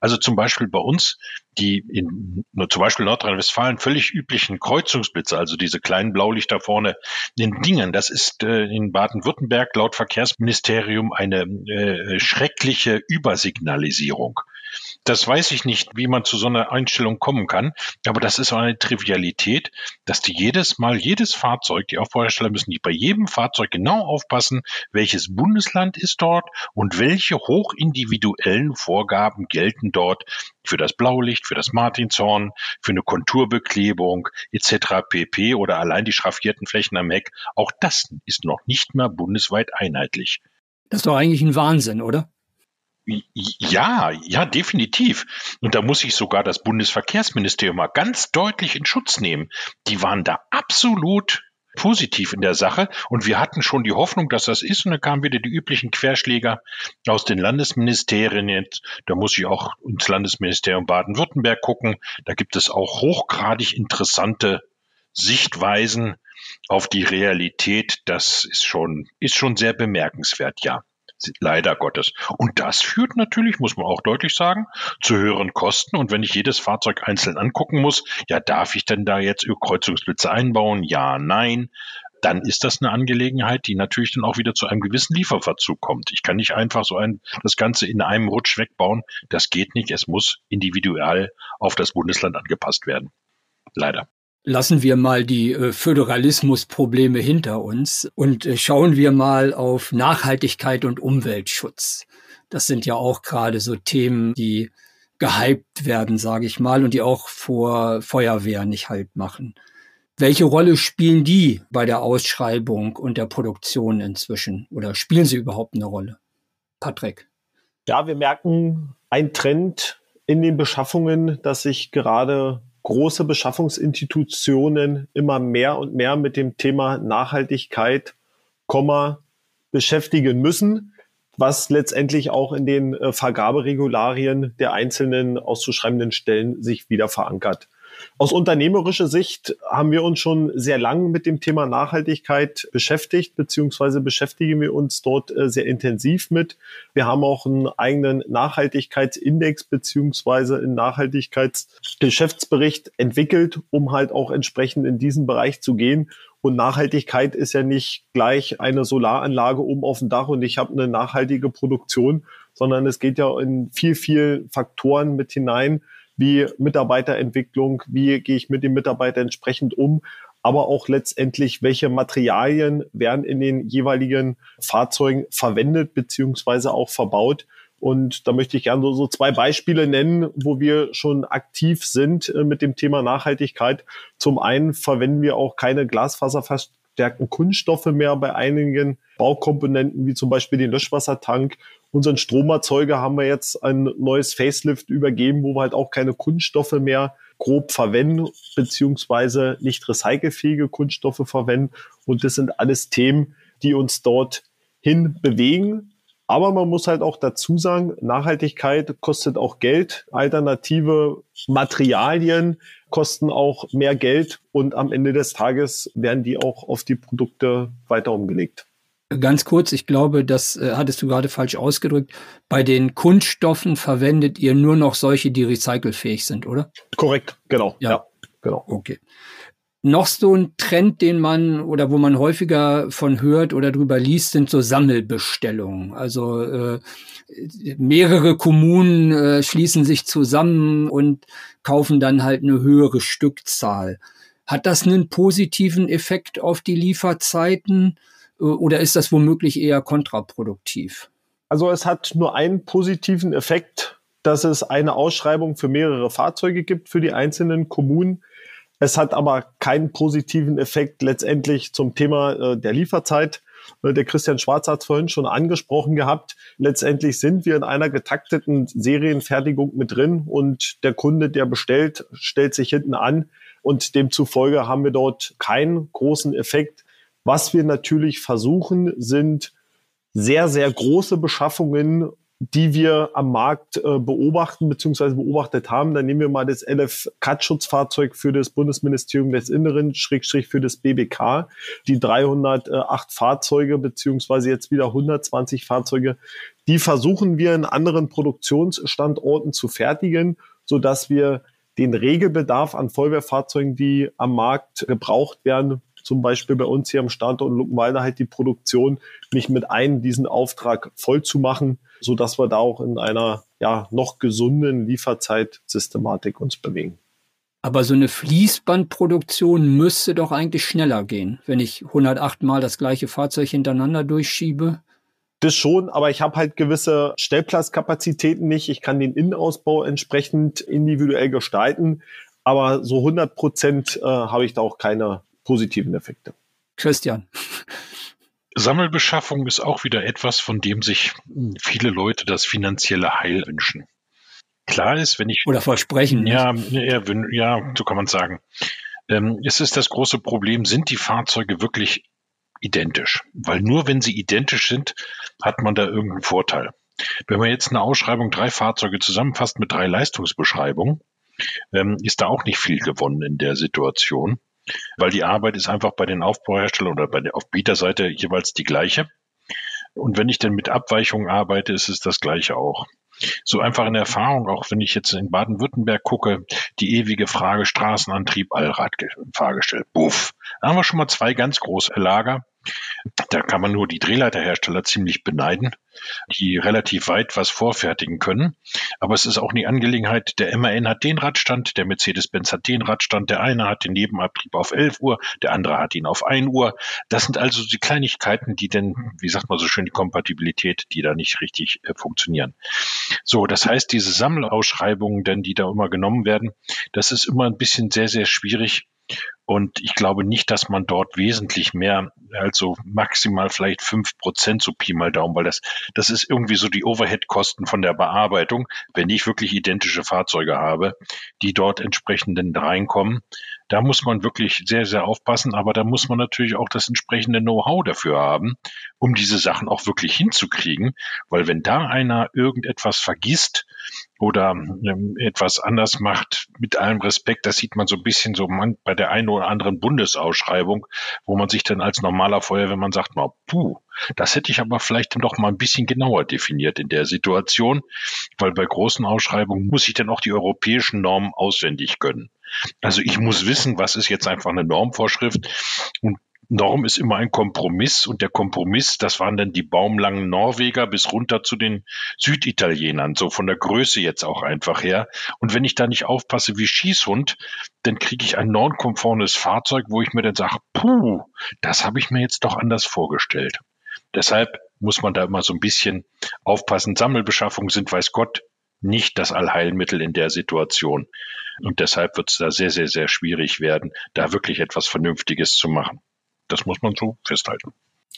Also zum Beispiel bei uns, die in nur zum Beispiel Nordrhein-Westfalen völlig üblichen Kreuzungsblitze, also diese kleinen Blaulichter vorne in Dingen, das ist äh, in Baden-Württemberg laut Verkehrsministerium eine äh, schreckliche Übersignalisierung. Das weiß ich nicht, wie man zu so einer Einstellung kommen kann, aber das ist eine Trivialität, dass die jedes Mal, jedes Fahrzeug, die Aufbauhersteller müssen die bei jedem Fahrzeug genau aufpassen, welches Bundesland ist dort und welche hochindividuellen Vorgaben gelten dort für das Blaulicht, für das Martinshorn, für eine Konturbeklebung etc. pp. oder allein die schraffierten Flächen am Heck. Auch das ist noch nicht mehr bundesweit einheitlich. Das ist doch eigentlich ein Wahnsinn, oder? Ja, ja, definitiv. Und da muss ich sogar das Bundesverkehrsministerium mal ganz deutlich in Schutz nehmen. Die waren da absolut positiv in der Sache und wir hatten schon die Hoffnung, dass das ist und dann kamen wieder die üblichen Querschläger aus den Landesministerien. Da muss ich auch ins Landesministerium Baden-Württemberg gucken. Da gibt es auch hochgradig interessante Sichtweisen auf die Realität. Das ist schon, ist schon sehr bemerkenswert, ja. Leider Gottes. Und das führt natürlich, muss man auch deutlich sagen, zu höheren Kosten. Und wenn ich jedes Fahrzeug einzeln angucken muss, ja, darf ich denn da jetzt Kreuzungsblitze einbauen? Ja, nein dann ist das eine Angelegenheit, die natürlich dann auch wieder zu einem gewissen Lieferverzug kommt. Ich kann nicht einfach so ein, das Ganze in einem Rutsch wegbauen. Das geht nicht. Es muss individuell auf das Bundesland angepasst werden. Leider lassen wir mal die äh, Föderalismusprobleme hinter uns und äh, schauen wir mal auf Nachhaltigkeit und Umweltschutz. Das sind ja auch gerade so Themen, die gehypt werden, sage ich mal, und die auch vor Feuerwehr nicht halt machen. Welche Rolle spielen die bei der Ausschreibung und der Produktion inzwischen? Oder spielen sie überhaupt eine Rolle? Patrick. Ja, wir merken einen Trend in den Beschaffungen, dass sich gerade große Beschaffungsinstitutionen immer mehr und mehr mit dem Thema Nachhaltigkeit, Komma, beschäftigen müssen, was letztendlich auch in den äh, Vergaberegularien der einzelnen auszuschreibenden Stellen sich wieder verankert. Aus unternehmerischer Sicht haben wir uns schon sehr lang mit dem Thema Nachhaltigkeit beschäftigt, beziehungsweise beschäftigen wir uns dort äh, sehr intensiv mit. Wir haben auch einen eigenen Nachhaltigkeitsindex beziehungsweise einen Nachhaltigkeitsgeschäftsbericht entwickelt, um halt auch entsprechend in diesen Bereich zu gehen. Und Nachhaltigkeit ist ja nicht gleich eine Solaranlage oben auf dem Dach und ich habe eine nachhaltige Produktion, sondern es geht ja in viel, viel Faktoren mit hinein, wie Mitarbeiterentwicklung, wie gehe ich mit dem Mitarbeiter entsprechend um, aber auch letztendlich, welche Materialien werden in den jeweiligen Fahrzeugen verwendet beziehungsweise auch verbaut. Und da möchte ich gerne so, zwei Beispiele nennen, wo wir schon aktiv sind äh, mit dem Thema Nachhaltigkeit. Zum einen verwenden wir auch keine glasfaserverstärkten Kunststoffe mehr bei einigen Baukomponenten, wie zum Beispiel den Löschwassertank unseren Stromerzeuger haben wir jetzt ein neues Facelift übergeben, wo wir halt auch keine Kunststoffe mehr grob verwenden, beziehungsweise nicht recycelfähige Kunststoffe verwenden. Und das sind alles Themen, die uns dort hin bewegen. Aber man muss halt auch dazu sagen, Nachhaltigkeit kostet auch Geld. Alternative Materialien kosten auch mehr Geld und am Ende des Tages werden die auch auf die Produkte weiter umgelegt. Ganz kurz, ich glaube, das äh, hattest du gerade falsch ausgedrückt. Bei den Kunststoffen verwendet ihr nur noch solche, die recycelfähig sind, oder? Korrekt, genau. Ja, ja genau. Okay. Noch so ein Trend, den man oder wo man häufiger von hört oder drüber liest, sind so Sammelbestellungen. Also äh, mehrere Kommunen äh, schließen sich zusammen und kaufen dann halt eine höhere Stückzahl. Hat das einen positiven Effekt auf die Lieferzeiten? Äh, oder ist das womöglich eher kontraproduktiv? Also es hat nur einen positiven Effekt, dass es eine Ausschreibung für mehrere Fahrzeuge gibt für die einzelnen Kommunen. Es hat aber keinen positiven Effekt letztendlich zum Thema äh, der Lieferzeit. Äh, der Christian Schwarz hat es vorhin schon angesprochen gehabt. Letztendlich sind wir in einer getakteten Serienfertigung mit drin und der Kunde, der bestellt, stellt sich hinten an und demzufolge haben wir dort keinen großen Effekt was wir natürlich versuchen, sind sehr, sehr große Beschaffungen, die wir am Markt äh, beobachten bzw. beobachtet haben. Dann nehmen wir mal das LF-Cut-Schutzfahrzeug für das Bundesministerium des Inneren, Schrägstrich für das BBK, die 308 Fahrzeuge beziehungsweise jetzt wieder 120 Fahrzeuge. Die versuchen wir in anderen Produktionsstandorten zu fertigen, so dass wir den Regelbedarf an Vollwehrfahrzeugen, die am Markt gebraucht werden, zum Beispiel bei uns hier am Standort in Luckenwalde halt die Produktion nicht mit ein, diesen Auftrag voll zu machen, so dass wir da auch in einer ja noch gesunden Lieferzeitsystematik uns bewegen. Aber so eine Fließbandproduktion müsste doch eigentlich schneller gehen, wenn ich 108 Mal das gleiche Fahrzeug hintereinander durchschiebe. Das schon, aber ich habe halt gewisse Stellplatzkapazitäten nicht. Ich kann den Innenausbau entsprechend individuell gestalten, aber so 100 Prozent äh, habe ich da auch keine positiven Effekte. Christian. Sammelbeschaffung ist auch wieder etwas, von dem sich viele Leute das finanzielle Heil wünschen. Klar ist, wenn ich. Oder versprechen. Ja, ja, ja, so kann man sagen. Ähm, es ist das große Problem, sind die Fahrzeuge wirklich identisch? Weil nur wenn sie identisch sind, hat man da irgendeinen Vorteil. Wenn man jetzt eine Ausschreibung drei Fahrzeuge zusammenfasst mit drei Leistungsbeschreibungen, ähm, ist da auch nicht viel gewonnen in der Situation weil die Arbeit ist einfach bei den Aufbauherstellern oder bei der auf Bieterseite jeweils die gleiche. Und wenn ich dann mit Abweichungen arbeite, ist es das gleiche auch. So einfach in Erfahrung, auch wenn ich jetzt in Baden-Württemberg gucke, die ewige Frage Straßenantrieb, Allradfahrgestell, buff. Da haben wir schon mal zwei ganz große Lager. Da kann man nur die Drehleiterhersteller ziemlich beneiden, die relativ weit was vorfertigen können. Aber es ist auch eine Angelegenheit, der MAN hat den Radstand, der Mercedes-Benz hat den Radstand, der eine hat den Nebenabtrieb auf 11 Uhr, der andere hat ihn auf 1 Uhr. Das sind also die Kleinigkeiten, die denn, wie sagt man so schön, die Kompatibilität, die da nicht richtig äh, funktionieren. So, das heißt, diese Sammelausschreibungen, denn die da immer genommen werden, das ist immer ein bisschen sehr, sehr schwierig, Und ich glaube nicht, dass man dort wesentlich mehr, also maximal vielleicht fünf Prozent so Pi mal Daumen, weil das, das ist irgendwie so die Overhead-Kosten von der Bearbeitung, wenn ich wirklich identische Fahrzeuge habe, die dort entsprechenden reinkommen. Da muss man wirklich sehr, sehr aufpassen, aber da muss man natürlich auch das entsprechende Know-how dafür haben, um diese Sachen auch wirklich hinzukriegen, weil wenn da einer irgendetwas vergisst oder ähm, etwas anders macht, mit allem Respekt, das sieht man so ein bisschen so man, bei der einen oder anderen Bundesausschreibung, wo man sich dann als normaler Feuerwehrmann sagt, mal, puh, das hätte ich aber vielleicht doch mal ein bisschen genauer definiert in der Situation, weil bei großen Ausschreibungen muss ich dann auch die europäischen Normen auswendig können. Also ich muss wissen, was ist jetzt einfach eine Normvorschrift und Norm ist immer ein Kompromiss und der Kompromiss, das waren dann die baumlangen Norweger bis runter zu den Süditalienern, so von der Größe jetzt auch einfach her. Und wenn ich da nicht aufpasse wie Schießhund, dann kriege ich ein nonkonformes Fahrzeug, wo ich mir dann sage, puh, das habe ich mir jetzt doch anders vorgestellt. Deshalb muss man da immer so ein bisschen aufpassen. Sammelbeschaffungen sind, weiß Gott, nicht das Allheilmittel in der Situation. Und deshalb wird es da sehr, sehr, sehr schwierig werden, da wirklich etwas Vernünftiges zu machen. Das muss man so festhalten.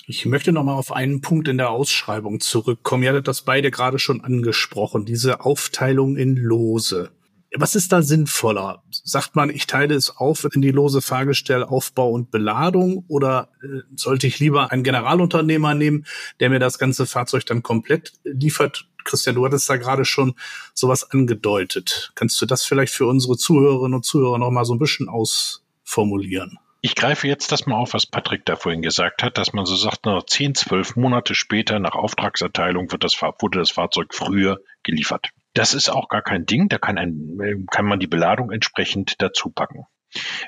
Ich möchte noch mal auf einen Punkt in der Ausschreibung zurückkommen. Ihr hattet das beide gerade schon angesprochen, diese Aufteilung in Lose. Was ist da sinnvoller? Sagt man, ich teile es auf in die lose Fahrgestell, Aufbau und Beladung oder äh, sollte ich lieber einen Generalunternehmer nehmen, der mir das ganze Fahrzeug dann komplett liefert? Christian, du hattest da gerade schon sowas angedeutet. Kannst du das vielleicht für unsere Zuhörerinnen und Zuhörer noch mal so ein bisschen ausformulieren? Ich greife jetzt das mal auf, was Patrick da vorhin gesagt hat, dass man so sagt, nach 10, 12 Monate später nach Auftragserteilung wird das, wurde das Fahrzeug früher geliefert. Das ist auch gar kein Ding, da kann, ein, kann man die Beladung entsprechend dazu packen.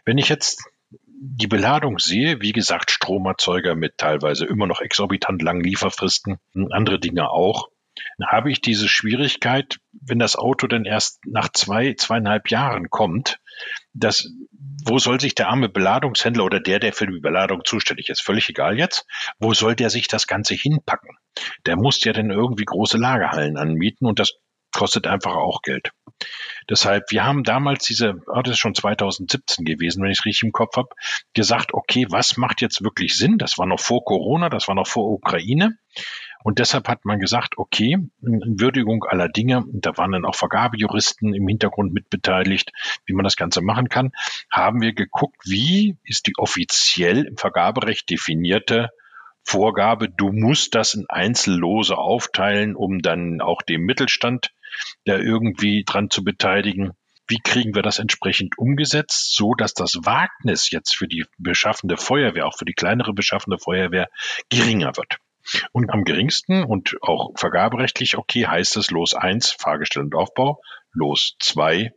Wenn ich jetzt die Beladung sehe, wie gesagt, Stromerzeuger mit teilweise immer noch exorbitant langen Lieferfristen, andere Dinge auch, habe ich diese Schwierigkeit, wenn das Auto dann erst nach zwei, zweieinhalb Jahren kommt, dass, wo soll sich der arme Beladungshändler oder der, der für die Beladung zuständig ist, völlig egal jetzt, wo soll der sich das Ganze hinpacken? Der muss ja dann irgendwie große Lagerhallen anmieten und das kostet einfach auch Geld. Deshalb, wir haben damals diese, oh, das ist schon 2017 gewesen, wenn ich es richtig im Kopf habe, gesagt, okay, was macht jetzt wirklich Sinn? Das war noch vor Corona, das war noch vor Ukraine. Und deshalb hat man gesagt, okay, in Würdigung aller Dinge, da waren dann auch Vergabejuristen im Hintergrund mitbeteiligt, wie man das Ganze machen kann, haben wir geguckt, wie ist die offiziell im Vergaberecht definierte Vorgabe, du musst das in Einzellose aufteilen, um dann auch dem Mittelstand da irgendwie dran zu beteiligen. Wie kriegen wir das entsprechend umgesetzt, so dass das Wagnis jetzt für die beschaffende Feuerwehr, auch für die kleinere beschaffende Feuerwehr, geringer wird? Und am geringsten und auch vergaberechtlich okay heißt es Los 1 Fahrgestell und Aufbau, Los 2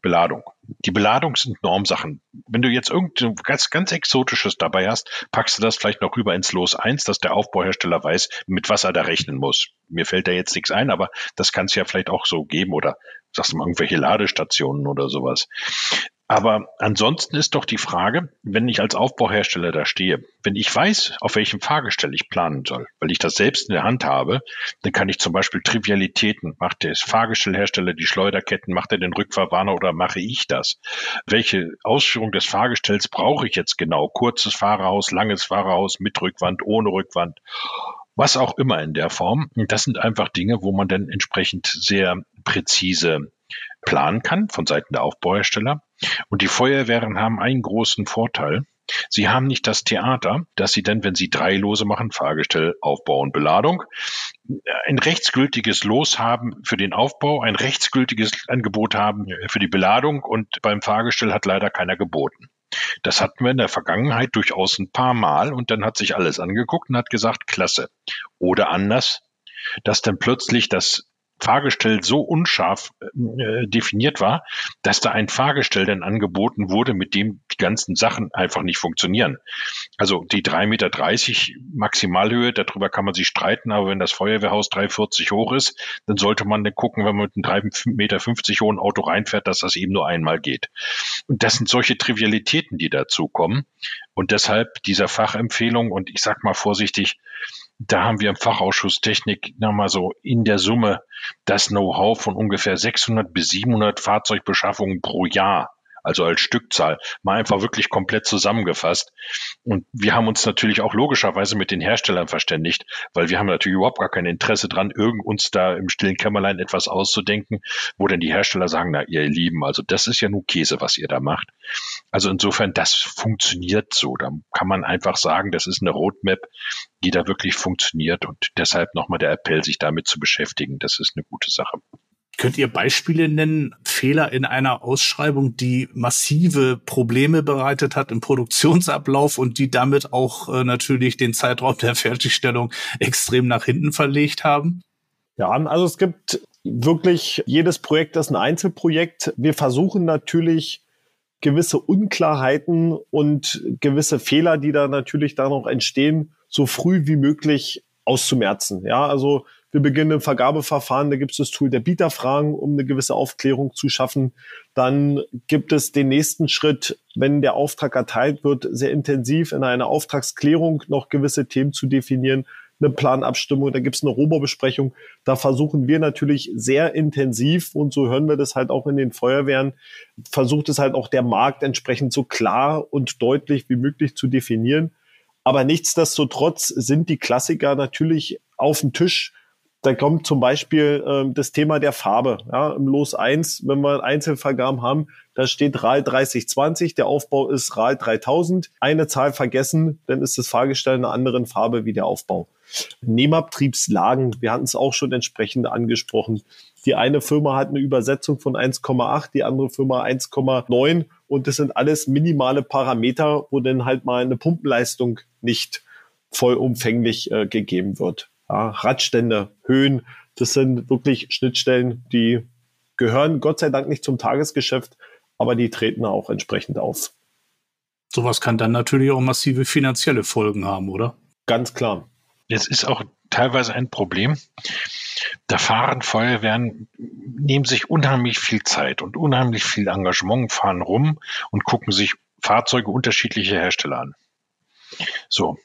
Beladung. Die Beladung sind Normsachen. Wenn du jetzt irgendein ganz, ganz Exotisches dabei hast, packst du das vielleicht noch rüber ins Los 1, dass der Aufbauhersteller weiß, mit was er da rechnen muss. Mir fällt da jetzt nichts ein, aber das kann es ja vielleicht auch so geben oder sagst du mal irgendwelche Ladestationen oder sowas. Aber ansonsten ist doch die Frage, wenn ich als Aufbauhersteller da stehe, wenn ich weiß, auf welchem Fahrgestell ich planen soll, weil ich das selbst in der Hand habe, dann kann ich zum Beispiel Trivialitäten, macht der Fahrgestellhersteller die Schleuderketten, macht er den Rückfahrwarner oder mache ich das? Welche Ausführung des Fahrgestells brauche ich jetzt genau? Kurzes Fahrerhaus, langes Fahrerhaus, mit Rückwand, ohne Rückwand? was auch immer in der Form. Das sind einfach Dinge, wo man dann entsprechend sehr präzise planen kann von Seiten der Aufbauhersteller. Und die Feuerwehren haben einen großen Vorteil. Sie haben nicht das Theater, dass sie dann, wenn sie drei Lose machen, Fahrgestell, Aufbau und Beladung, ein rechtsgültiges Los haben für den Aufbau, ein rechtsgültiges Angebot haben für die Beladung und beim Fahrgestell hat leider keiner geboten. Das hatten wir in der Vergangenheit durchaus ein paar Mal und dann hat sich alles angeguckt und hat gesagt, klasse. Oder anders, dass dann plötzlich das Fahrgestell so unscharf äh, definiert war, dass da ein Fahrgestell dann angeboten wurde, mit dem die ganzen Sachen einfach nicht funktionieren. Also die 3,30 Meter Maximalhöhe, darüber kann man sich streiten, aber wenn das Feuerwehrhaus 3,40 hoch ist, dann sollte man dann gucken, wenn man mit einem 3,50 Meter hohen Auto reinfährt, dass das eben nur einmal geht. Und das sind solche Trivialitäten, die dazu kommen. Und deshalb dieser Fachempfehlung und ich sag mal vorsichtig, da haben wir im Fachausschuss Technik nochmal so in der Summe das Know-how von ungefähr 600 bis 700 Fahrzeugbeschaffungen pro Jahr also als Stückzahl, mal einfach wirklich komplett zusammengefasst. Und wir haben uns natürlich auch logischerweise mit den Herstellern verständigt, weil wir haben natürlich überhaupt gar kein Interesse dran, irgend uns da im stillen Kämmerlein etwas auszudenken, wo denn die Hersteller sagen, na ihr Lieben, also das ist ja nur Käse, was ihr da macht. Also insofern, das funktioniert so. Da kann man einfach sagen, das ist eine Roadmap, die da wirklich funktioniert und deshalb nochmal der Appell, sich damit zu beschäftigen. Das ist eine gute Sache. Könnt ihr Beispiele nennen, Fehler in einer Ausschreibung, die massive Probleme bereitet hat im Produktionsablauf und die damit auch äh, natürlich den Zeitraum der Fertigstellung extrem nach hinten verlegt haben? Ja, also es gibt wirklich, jedes Projekt ist ein Einzelprojekt. Wir versuchen natürlich gewisse Unklarheiten und gewisse Fehler, die da natürlich da noch entstehen, so früh wie möglich auszumerzen. Ja, also wir beginnen im Vergabeverfahren, da gibt es das Tool der Bieterfragen, um eine gewisse Aufklärung zu schaffen. Dann gibt es den nächsten Schritt, wenn der Auftrag erteilt wird, sehr intensiv in einer Auftragsklärung noch gewisse Themen zu definieren, eine Planabstimmung, da gibt es eine Rohbaubesprechung. Da versuchen wir natürlich sehr intensiv, und so hören wir das halt auch in den Feuerwehren, versucht es halt auch der Markt entsprechend so klar und deutlich wie möglich zu definieren. Aber nichtsdestotrotz sind die Klassiker natürlich auf dem Tisch da kommt zum Beispiel ähm, das Thema der Farbe. Ja, Im Los 1, wenn wir Einzelvergaben haben, da steht RAL 3020, der Aufbau ist RAL 3000. Eine Zahl vergessen, dann ist das Fahrgestell in einer anderen Farbe wie der Aufbau. Nehmabtriebslagen, wir hatten es auch schon entsprechend angesprochen. Die eine Firma hat eine Übersetzung von 1,8, die andere Firma 1,9 und das sind alles minimale Parameter, wo dann halt mal eine Pumpenleistung nicht vollumfänglich äh, gegeben wird ja, Radstände, Höhen. Das sind wirklich Schnittstellen, die gehören Gott sei Dank nicht zum Tagesgeschäft, aber die treten auch entsprechend auf. Sowas kann dann natürlich auch massive finanzielle Folgen haben, oder? Ganz klar. Es ist auch teilweise ein Problem. Da fahren Feuerwehren, nehmen sich unheimlich viel Zeit und unheimlich viel Engagement, fahren rum und gucken sich Fahrzeuge unterschiedlicher Hersteller an. So.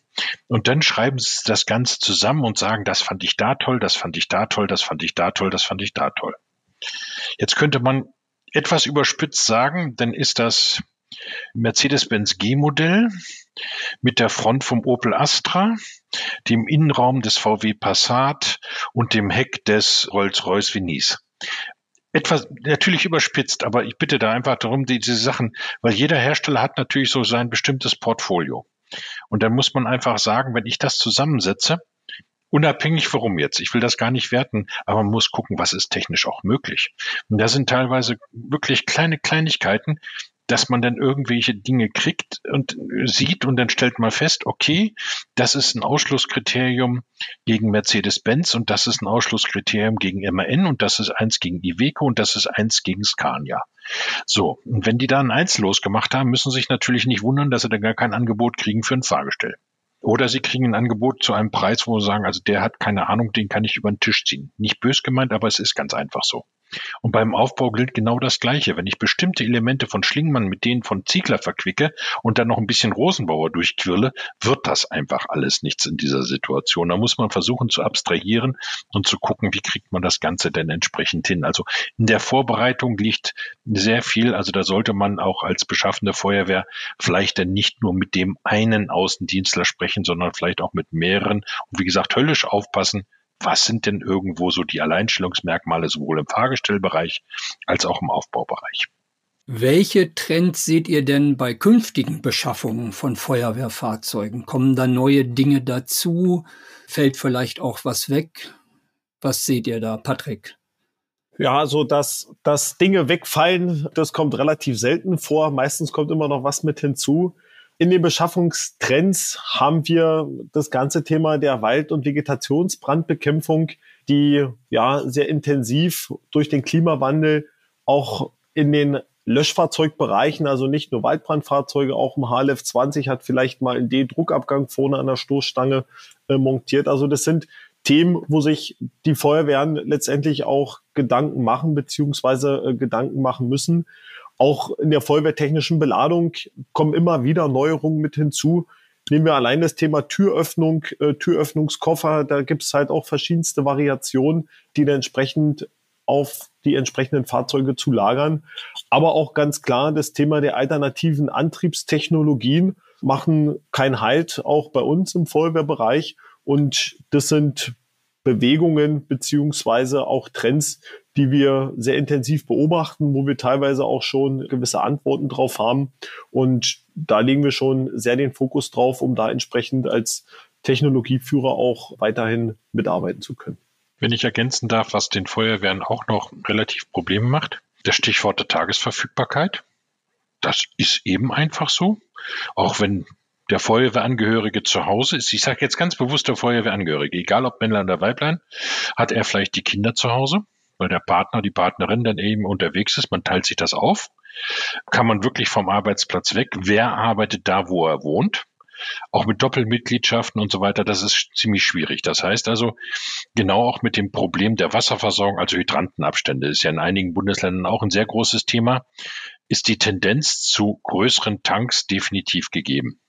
Und dann schreiben sie das Ganze zusammen und sagen, das fand ich da toll, das fand ich da toll, das fand ich da toll, das fand ich da toll. Jetzt könnte man etwas überspitzt sagen, dann ist das Mercedes-Benz G-Modell mit der Front vom Opel Astra, dem Innenraum des VW Passat und dem Heck des Rolls-Royce Venice etwas natürlich überspitzt, aber ich bitte da einfach darum, diese Sachen, weil jeder Hersteller hat natürlich so sein bestimmtes Portfolio. Und dann muss man einfach sagen, wenn ich das zusammensetze, unabhängig warum jetzt, ich will das gar nicht werten, aber man muss gucken, was ist technisch auch möglich. Und da sind teilweise wirklich kleine Kleinigkeiten, dass man dann irgendwelche Dinge kriegt und sieht und dann stellt man fest, okay, das ist ein Ausschlusskriterium gegen Mercedes-Benz und das ist ein Ausschlusskriterium gegen MAN und das ist eins gegen Iveco und das ist eins gegen Scania. So, und wenn die da ein Einzellos gemacht haben, müssen sie sich natürlich nicht wundern, dass sie dann gar kein Angebot kriegen für ein Fahrgestell. Oder sie kriegen ein Angebot zu einem Preis, wo sie sagen, also der hat keine Ahnung, den kann ich über den Tisch ziehen. Nicht bös gemeint, aber es ist ganz einfach so. Und beim Aufbau gilt genau das Gleiche. Wenn ich bestimmte Elemente von Schlingmann mit denen von Ziegler verquicke und dann noch ein bisschen Rosenbauer durchquirle, wird das einfach alles nichts in dieser Situation. Da muss man versuchen zu abstrahieren und zu gucken, wie kriegt man das Ganze denn entsprechend hin. Also in der Vorbereitung liegt sehr viel. Also da sollte man auch als beschaffende Feuerwehr vielleicht dann nicht nur mit dem einen Außendienstler sprechen, sondern vielleicht auch mit mehreren. Und wie gesagt, höllisch aufpassen, was sind denn irgendwo so die Alleinstellungsmerkmale sowohl im Fahrgestellbereich als auch im Aufbaubereich? Welche Trends seht ihr denn bei künftigen Beschaffungen von Feuerwehrfahrzeugen? Kommen da neue Dinge dazu? Fällt vielleicht auch was weg? Was seht ihr da, Patrick? Ja, also dass, dass Dinge wegfallen, das kommt relativ selten vor. Meistens kommt immer noch was mit hinzu. In den Beschaffungstrends haben wir das ganze Thema der Wald- und Vegetationsbrandbekämpfung, die ja sehr intensiv durch den Klimawandel auch in den Löschfahrzeugbereichen, also nicht nur Waldbrandfahrzeuge, auch im HLF 20 hat vielleicht mal einen D-Druckabgang vorne an der Stoßstange äh, montiert. Also das sind Themen, wo sich die Feuerwehren letztendlich auch Gedanken machen beziehungsweise äh, Gedanken machen müssen. Auch in der feuerwehrtechnischen Beladung kommen immer wieder Neuerungen mit hinzu. Nehmen wir allein das Thema Türöffnung, äh, Türöffnungskoffer, da gibt es halt auch verschiedenste Variationen, die dann entsprechend auf die entsprechenden Fahrzeuge zu lagern. Aber auch ganz klar das Thema der alternativen Antriebstechnologien machen keinen Halt, auch bei uns im Feuerwehrbereich. Und das sind Bewegungen beziehungsweise auch Trends, die wir sehr intensiv beobachten, wo wir teilweise auch schon gewisse Antworten drauf haben. Und da legen wir schon sehr den Fokus drauf, um da entsprechend als Technologieführer auch weiterhin mitarbeiten zu können. Wenn ich ergänzen darf, was den Feuerwehren auch noch relativ Probleme macht, das Stichwort der Tagesverfügbarkeit. Das ist eben einfach so. Auch wenn der Feuerwehrangehörige zu Hause ist, ich sage jetzt ganz bewusst der Feuerwehrangehörige, egal ob Männlein oder Weiblein, hat er vielleicht die Kinder zu Hause, weil der Partner, die Partnerin dann eben unterwegs ist, man teilt sich das auf. Kann man wirklich vom Arbeitsplatz weg? Wer arbeitet da, wo er wohnt? Auch mit Doppelmitgliedschaften und so weiter, das ist ziemlich schwierig. Das heißt also, genau auch mit dem Problem der Wasserversorgung, also Hydrantenabstände, ist ja in einigen Bundesländern auch ein sehr großes Thema, ist die Tendenz zu größeren Tanks definitiv gegeben.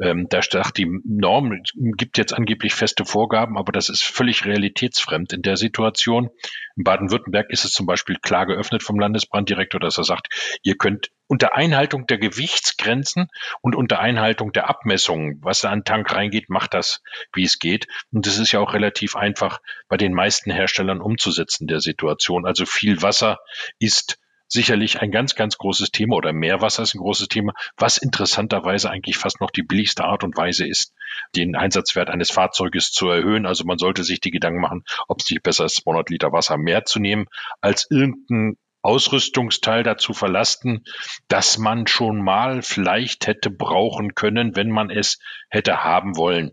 Ähm, da sagt die Norm, gibt jetzt angeblich feste Vorgaben, aber das ist völlig realitätsfremd in der Situation. In Baden-Württemberg ist es zum Beispiel klar geöffnet vom Landesbranddirektor, dass er sagt, ihr könnt unter Einhaltung der Gewichtsgrenzen und unter Einhaltung der Abmessungen, was da an Tank reingeht, macht das, wie es geht. Und das ist ja auch relativ einfach bei den meisten Herstellern umzusetzen der Situation. Also viel Wasser ist sicherlich ein ganz, ganz großes Thema oder Meerwasser ist ein großes Thema, was interessanterweise eigentlich fast noch die billigste Art und Weise ist, den Einsatzwert eines Fahrzeuges zu erhöhen. Also man sollte sich die Gedanken machen, ob es nicht besser ist, 200 Liter Wasser mehr zu nehmen, als irgendein Ausrüstungsteil dazu verlasten, dass man schon mal vielleicht hätte brauchen können, wenn man es hätte haben wollen.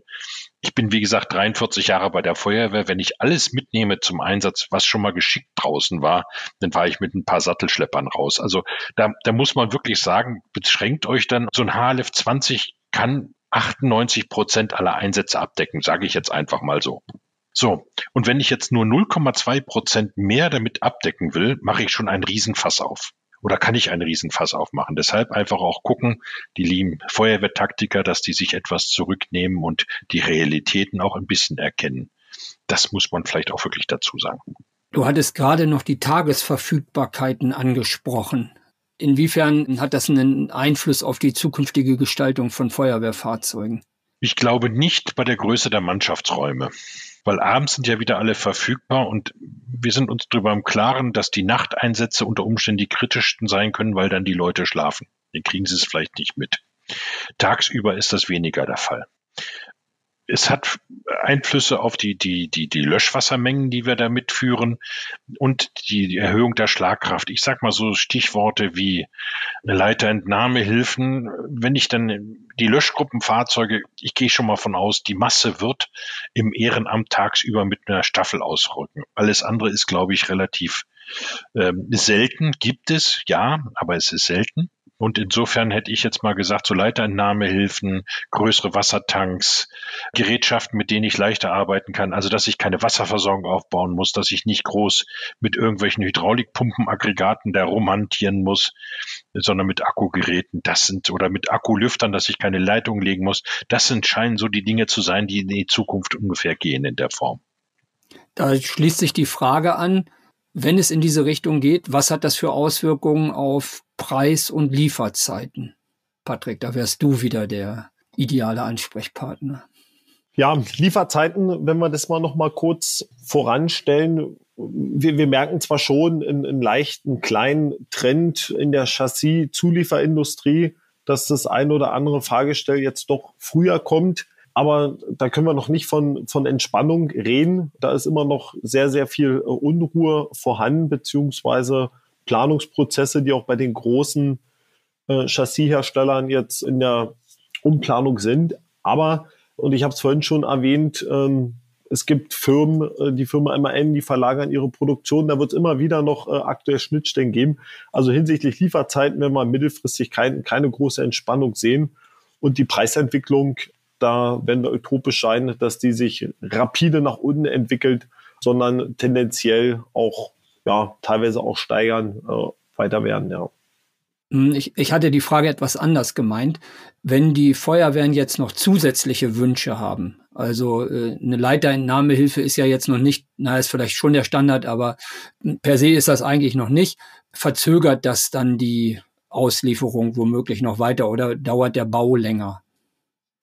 Ich bin, wie gesagt, 43 Jahre bei der Feuerwehr. Wenn ich alles mitnehme zum Einsatz, was schon mal geschickt draußen war, dann war ich mit ein paar Sattelschleppern raus. Also da, da muss man wirklich sagen, beschränkt euch dann, so ein HLF 20 kann 98 Prozent aller Einsätze abdecken, sage ich jetzt einfach mal so. So, und wenn ich jetzt nur 0,2 Prozent mehr damit abdecken will, mache ich schon einen Riesenfass auf oder kann ich einen Riesenfass aufmachen? Deshalb einfach auch gucken, die lieben Feuerwehrtaktiker, dass die sich etwas zurücknehmen und die Realitäten auch ein bisschen erkennen. Das muss man vielleicht auch wirklich dazu sagen. Du hattest gerade noch die Tagesverfügbarkeiten angesprochen. Inwiefern hat das einen Einfluss auf die zukünftige Gestaltung von Feuerwehrfahrzeugen? Ich glaube nicht bei der Größe der Mannschaftsräume weil abends sind ja wieder alle verfügbar und wir sind uns darüber im Klaren, dass die Nachteinsätze unter Umständen die kritischsten sein können, weil dann die Leute schlafen. Dann kriegen sie es vielleicht nicht mit. Tagsüber ist das weniger der Fall es hat Einflüsse auf die, die, die, die Löschwassermengen, die wir da mitführen und die Erhöhung der Schlagkraft. Ich sag mal so Stichworte wie Leiterentnahmehilfen. Wenn ich dann die Löschgruppenfahrzeuge, ich gehe schon mal von aus, die Masse wird im Ehrenamt tagsüber mit einer Staffel ausrücken. Alles andere ist, glaube ich, relativ ähm, selten. Gibt es, ja, aber es ist selten. Und insofern hätte ich jetzt mal gesagt, so Leiterentnahmehilfen, größere Wassertanks, Gerätschaften, mit denen ich leichter arbeiten kann. Also, dass ich keine Wasserversorgung aufbauen muss, dass ich nicht groß mit irgendwelchen Hydraulikpumpenaggregaten da rumhantieren muss, sondern mit Akkugeräten. Das sind, oder mit Akkulüftern, dass ich keine Leitung legen muss. Das sind, scheinen so die Dinge zu sein, die in die Zukunft ungefähr gehen in der Form. Da schließt sich die Frage an, wenn es in diese Richtung geht, was hat das für Auswirkungen auf Preis und Lieferzeiten? Patrick, da wärst du wieder der ideale Ansprechpartner. Ja, Lieferzeiten, wenn wir das mal noch mal kurz voranstellen, wir, wir merken zwar schon einen, einen leichten kleinen Trend in der Chassis-Zulieferindustrie, dass das ein oder andere Fahrgestell jetzt doch früher kommt. Aber da können wir noch nicht von, von Entspannung reden. Da ist immer noch sehr, sehr viel äh, Unruhe vorhanden, beziehungsweise Planungsprozesse, die auch bei den großen äh, Chassisherstellern jetzt in der Umplanung sind. Aber, und ich habe es vorhin schon erwähnt, ähm, es gibt Firmen, äh, die Firma MAN, die verlagern ihre Produktion. Da wird es immer wieder noch äh, aktuell Schnittstellen geben. Also hinsichtlich Lieferzeiten werden wir mittelfristig kein, keine große Entspannung sehen. Und die Preisentwicklung da, wenn wir utopisch sein, dass die sich rapide nach unten entwickelt, sondern tendenziell auch, ja, teilweise auch steigern, äh, weiter werden, ja. Hm, ich, ich hatte die Frage etwas anders gemeint. Wenn die Feuerwehren jetzt noch zusätzliche Wünsche haben, Also äh, eine Leiterentnahmehilfe ist ja jetzt noch nicht, na ist vielleicht schon der Standard, aber per se ist das eigentlich noch nicht. Verzögert das dann die Auslieferung womöglich noch weiter oder dauert der Bau länger?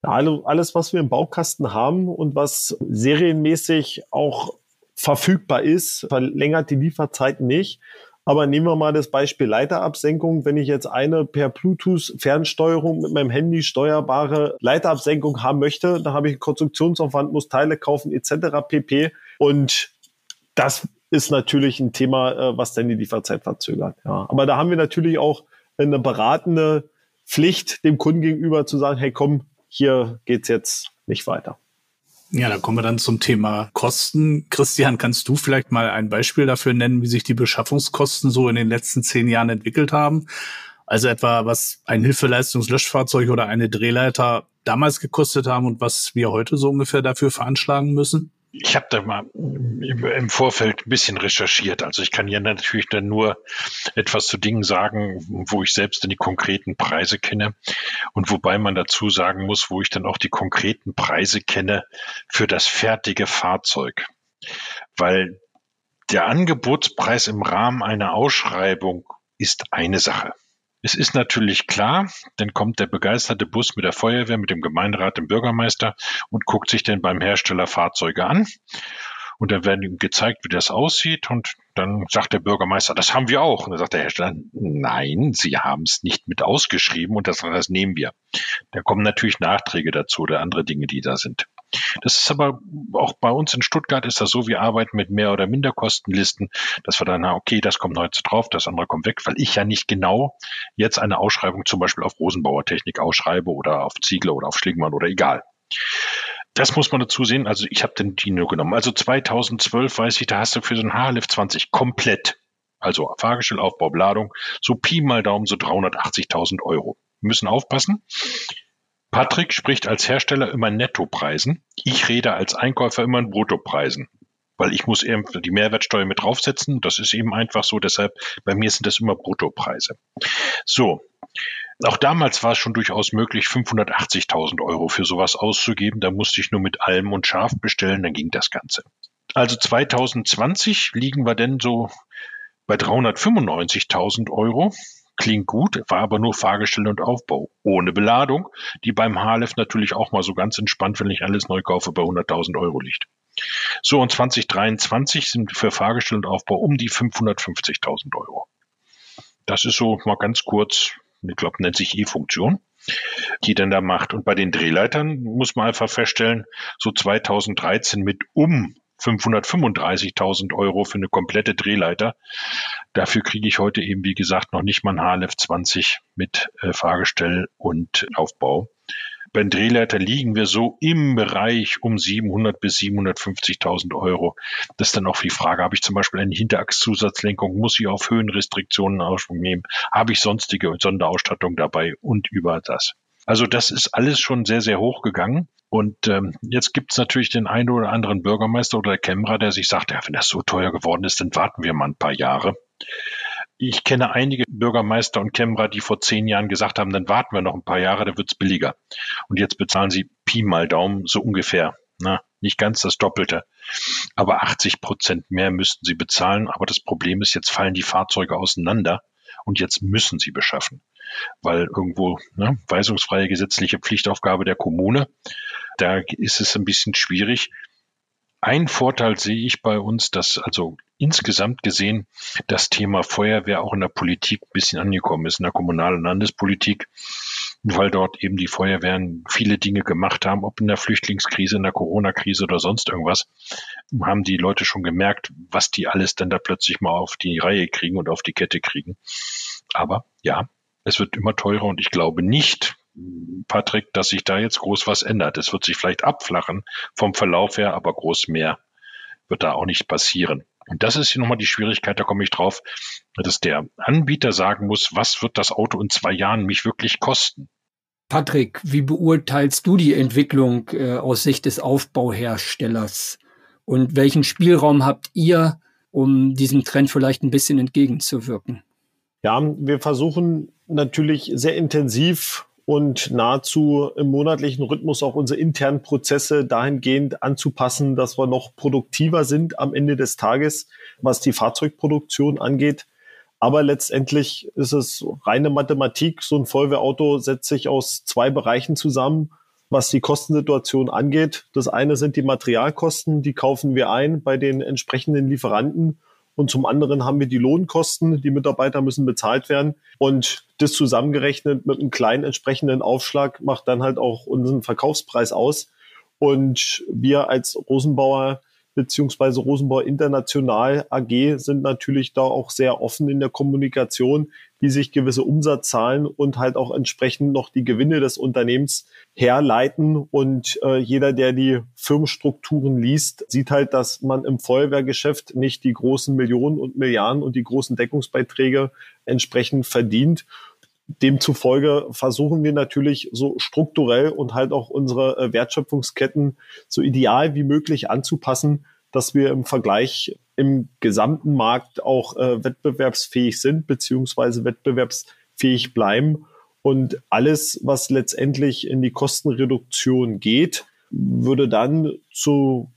Alles, was wir im Baukasten haben und was serienmäßig auch verfügbar ist, verlängert die Lieferzeiten nicht. Aber nehmen wir mal das Beispiel Leiterabsenkung. Wenn ich jetzt eine per Bluetooth-Fernsteuerung mit meinem Handy steuerbare Leiterabsenkung haben möchte, dann habe ich einen Konstruktionsaufwand, muss Teile kaufen etc. pp. Und das ist natürlich ein Thema, äh, was dann die Lieferzeit verzögert. Ja. Aber da haben wir natürlich auch eine beratende Pflicht dem Kunden gegenüber zu sagen, hey komm, hier geht's jetzt nicht weiter. Ja, da kommen wir dann zum Thema Kosten. Christian, kannst du vielleicht mal ein Beispiel dafür nennen, wie sich die Beschaffungskosten so in den letzten zehn Jahren entwickelt haben? Also etwa, was ein Hilfeleistungslöschfahrzeug oder eine Drehleiter damals gekostet haben und was wir heute so ungefähr dafür veranschlagen müssen? Ich habe da mal im Vorfeld ein bisschen recherchiert. Also ich kann ja natürlich dann nur etwas zu Dingen sagen, wo ich selbst dann die konkreten Preise kenne und wobei man dazu sagen muss, wo ich dann auch die konkreten Preise kenne für das fertige Fahrzeug. Weil der Angebotspreis im Rahmen einer Ausschreibung ist eine Sache. Es ist natürlich klar, dann kommt der begeisterte Bus mit der Feuerwehr, mit dem Gemeinderat, dem Bürgermeister und guckt sich dann beim Hersteller Fahrzeuge an. Und dann werden ihm gezeigt, wie das aussieht. Und dann sagt der Bürgermeister, das haben wir auch. Und dann sagt der Hersteller, nein, Sie haben es nicht mit ausgeschrieben und das, das nehmen wir. Da kommen natürlich Nachträge dazu oder andere Dinge, die da sind. Das ist aber auch bei uns in Stuttgart ist das so, wir arbeiten mit mehr oder minder Kostenlisten, dass wir dann, okay, das kommt heute drauf, das andere kommt weg, weil ich ja nicht genau jetzt eine Ausschreibung zum Beispiel auf Rosenbauer Technik ausschreibe oder auf Ziegler oder auf Schlingmann oder egal. Das muss man dazu sehen. Also ich habe den Dino genommen. Also 2012 weiß ich, da hast du für so ein HLF 20 komplett, also Fahrgestellaufbau, Beladung, so Pi mal Daumen so 380.000 Euro. Wir müssen aufpassen. Patrick spricht als Hersteller immer Nettopreisen. Ich rede als Einkäufer immer in Bruttopreisen, weil ich muss eben die Mehrwertsteuer mit draufsetzen. Das ist eben einfach so. Deshalb bei mir sind das immer Bruttopreise. So. Auch damals war es schon durchaus möglich, 580.000 Euro für sowas auszugeben. Da musste ich nur mit Alm und Schaf bestellen, dann ging das Ganze. Also 2020 liegen wir denn so bei 395.000 Euro Klingt gut, war aber nur Fahrgestell und Aufbau. Ohne Beladung, die beim HLF natürlich auch mal so ganz entspannt, wenn ich alles neu kaufe, bei 100.000 Euro liegt. So, und 2023 sind für Fahrgestell und Aufbau um die 550.000 Euro. Das ist so mal ganz kurz, ich glaube, nennt sich E-Funktion, die dann da macht. Und bei den Drehleitern muss man einfach feststellen, so 2013 mit um 535.000 Euro für eine komplette Drehleiter. Dafür kriege ich heute eben, wie gesagt, noch nicht mal ein HLF 20 mit äh, Fahrgestell und Aufbau. Beim Drehleiter liegen wir so im Bereich um 700 bis 750.000 Euro. Das ist dann auch die Frage, habe ich zum Beispiel eine Hinterachszusatzlenkung, muss ich auf Höhenrestriktionen Ausschwung nehmen, habe ich sonstige Sonderausstattung dabei und über das. Also das ist alles schon sehr, sehr hoch gegangen. Und ähm, jetzt gibt es natürlich den einen oder anderen Bürgermeister oder Kämmerer, der sich sagt, ja, wenn das so teuer geworden ist, dann warten wir mal ein paar Jahre. Ich kenne einige Bürgermeister und Kämmerer, die vor zehn Jahren gesagt haben, dann warten wir noch ein paar Jahre, dann wird's billiger. Und jetzt bezahlen sie Pi mal Daumen so ungefähr. Na, nicht ganz das Doppelte. Aber 80 Prozent mehr müssten sie bezahlen. Aber das Problem ist, jetzt fallen die Fahrzeuge auseinander und jetzt müssen sie beschaffen weil irgendwo ne, weisungsfreie gesetzliche Pflichtaufgabe der Kommune. Da ist es ein bisschen schwierig. Ein Vorteil sehe ich bei uns, dass also insgesamt gesehen das Thema Feuerwehr auch in der Politik ein bisschen angekommen ist, in der kommunalen Landespolitik, weil dort eben die Feuerwehren viele Dinge gemacht haben, ob in der Flüchtlingskrise, in der Corona-Krise oder sonst irgendwas, haben die Leute schon gemerkt, was die alles dann da plötzlich mal auf die Reihe kriegen und auf die Kette kriegen. Aber ja, es wird immer teurer und ich glaube nicht, Patrick, dass sich da jetzt groß was ändert. Es wird sich vielleicht abflachen vom Verlauf her, aber groß mehr wird da auch nicht passieren. Und das ist hier nochmal die Schwierigkeit, da komme ich drauf, dass der Anbieter sagen muss, was wird das Auto in zwei Jahren mich wirklich kosten? Patrick, wie beurteilst du die Entwicklung äh, aus Sicht des Aufbauherstellers? Und welchen Spielraum habt ihr, um diesem Trend vielleicht ein bisschen entgegenzuwirken? Ja, wir versuchen natürlich sehr intensiv und nahezu im monatlichen Rhythmus auch unsere internen Prozesse dahingehend anzupassen, dass wir noch produktiver sind am Ende des Tages, was die Fahrzeugproduktion angeht. Aber letztendlich ist es reine Mathematik. So ein Feuerwehrauto setzt sich aus zwei Bereichen zusammen, was die Kostensituation angeht. Das eine sind die Materialkosten, die kaufen wir ein bei den entsprechenden Lieferanten. Und zum anderen haben wir die Lohnkosten, die Mitarbeiter müssen bezahlt werden. Und das zusammengerechnet mit einem kleinen entsprechenden Aufschlag macht dann halt auch unseren Verkaufspreis aus. Und wir als Rosenbauer beziehungsweise Rosenbauer International AG sind natürlich da auch sehr offen in der Kommunikation, wie sich gewisse Umsatzzahlen und halt auch entsprechend noch die Gewinne des Unternehmens herleiten. Und äh, jeder, der die Firmenstrukturen liest, sieht halt, dass man im Feuerwehrgeschäft nicht die großen Millionen und Milliarden und die großen Deckungsbeiträge entsprechend verdient. Demzufolge versuchen wir natürlich so strukturell und halt auch unsere äh, Wertschöpfungsketten so ideal wie möglich anzupassen, dass wir im Vergleich im gesamten Markt auch äh, wettbewerbsfähig sind beziehungsweise wettbewerbsfähig bleiben. Und alles, was letztendlich in die Kostenreduktion geht, würde dann zu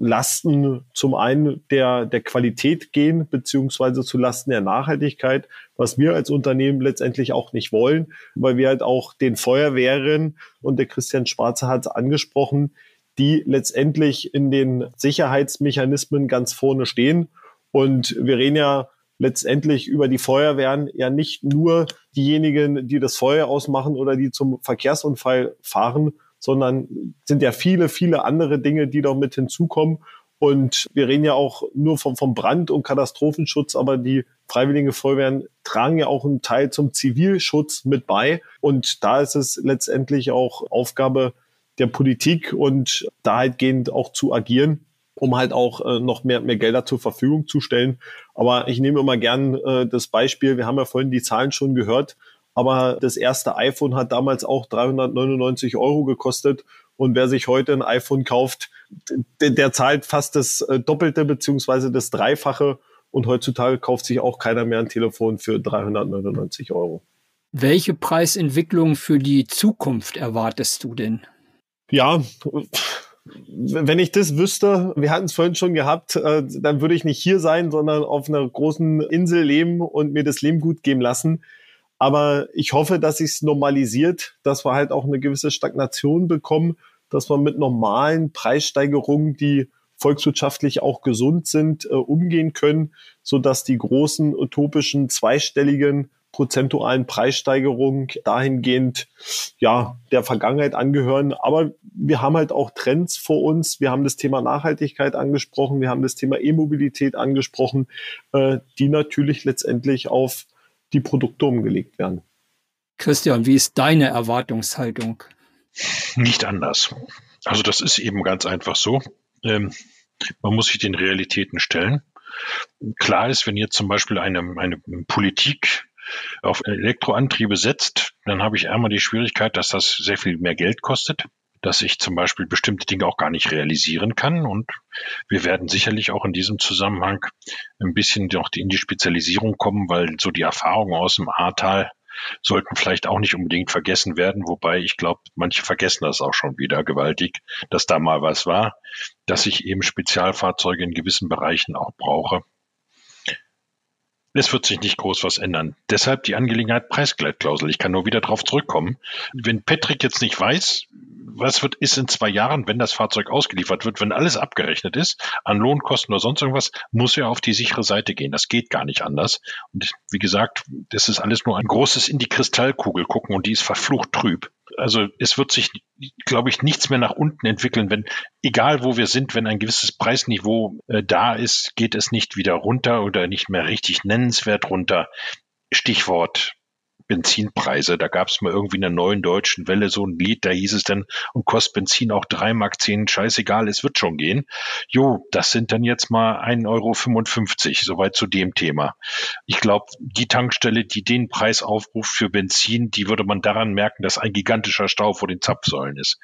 Lasten zum einen der, der Qualität gehen, beziehungsweise zu Lasten der Nachhaltigkeit, was wir als Unternehmen letztendlich auch nicht wollen, weil wir halt auch den Feuerwehren und der Christian Schwarze hat es angesprochen, die letztendlich in den Sicherheitsmechanismen ganz vorne stehen. Und wir reden ja letztendlich über die Feuerwehren ja nicht nur diejenigen, die das Feuer ausmachen oder die zum Verkehrsunfall fahren, sondern sind ja viele, viele andere Dinge, die da mit hinzukommen. Und wir reden ja auch nur vom, vom Brand- und Katastrophenschutz, aber die Freiwillige Feuerwehren tragen ja auch einen Teil zum Zivilschutz mit bei. Und da ist es letztendlich auch Aufgabe der Politik und dahingehend auch zu agieren, um halt auch äh, noch mehr, mehr Gelder zur Verfügung zu stellen. Aber ich nehme immer gern äh, das Beispiel, wir haben ja vorhin die Zahlen schon gehört, aber das erste iPhone hat damals auch 399 Euro gekostet. Und wer sich heute ein iPhone kauft, der, der zahlt fast das äh, Doppelte beziehungsweise das Dreifache. Und heutzutage kauft sich auch keiner mehr ein Telefon für 399 Euro. Welche Preisentwicklung für die Zukunft erwartest du denn? Ja, wenn ich das wüsste, wir hatten es vorhin schon gehabt, äh, dann würde ich nicht hier sein, sondern auf einer großen Insel leben und mir das Leben gut geben lassen. Aber ich hoffe, dass sich es normalisiert, dass wir halt auch eine gewisse Stagnation bekommen, dass wir mit normalen Preissteigerungen, die volkswirtschaftlich auch gesund sind, äh, umgehen können, so dass die großen utopischen zweistelligen prozentualen Preissteigerungen dahingehend ja der Vergangenheit angehören. Aber wir haben halt auch Trends vor uns. Wir haben das Thema Nachhaltigkeit angesprochen, wir haben das Thema E-Mobilität angesprochen, äh, die natürlich letztendlich auf die Produkte umgelegt werden. Christian, wie ist deine Erwartungshaltung? Nicht anders. Also das ist eben ganz einfach so. Ähm, man muss sich den Realitäten stellen. Klar ist, wenn jetzt zum Beispiel eine, eine Politik auf Elektroantriebe setzt, dann habe ich einmal die Schwierigkeit, dass das sehr viel mehr Geld kostet dass ich zum Beispiel bestimmte Dinge auch gar nicht realisieren kann. Und wir werden sicherlich auch in diesem Zusammenhang ein bisschen noch in die Spezialisierung kommen, weil so die Erfahrungen aus dem Ahrtal sollten vielleicht auch nicht unbedingt vergessen werden, wobei ich glaube, manche vergessen das auch schon wieder gewaltig, dass da mal was war, dass ich eben Spezialfahrzeuge in gewissen Bereichen auch brauche. Es wird sich nicht groß was ändern. Deshalb die Angelegenheit Preisgleitklausel. Ich kann nur wieder darauf zurückkommen. Wenn Patrick jetzt nicht weiß, was wird, ist in zwei Jahren, wenn das Fahrzeug ausgeliefert wird, wenn alles abgerechnet ist, an Lohnkosten oder sonst irgendwas, muss er auf die sichere Seite gehen. Das geht gar nicht anders. Und wie gesagt, das ist alles nur ein großes in die Kristallkugel gucken und die ist verflucht trüb. Also es wird sich, glaube ich, nichts mehr nach unten entwickeln, wenn, egal wo wir sind, wenn ein gewisses Preisniveau äh, da ist, geht es nicht wieder runter oder nicht mehr richtig nennenswert runter. Stichwort Benzinpreise. Da gab es mal irgendwie in der neuen deutschen Welle so ein Lied, da hieß es dann, und kostet Benzin auch drei Mark zehn, scheißegal, es wird schon gehen. Jo, das sind dann jetzt mal 1,55 Euro, soweit zu dem Thema. Ich glaube, die Tankstelle, die den Preis aufruft für Benzin, die würde man daran merken, dass ein gigantischer Stau vor den Zapfsäulen ist.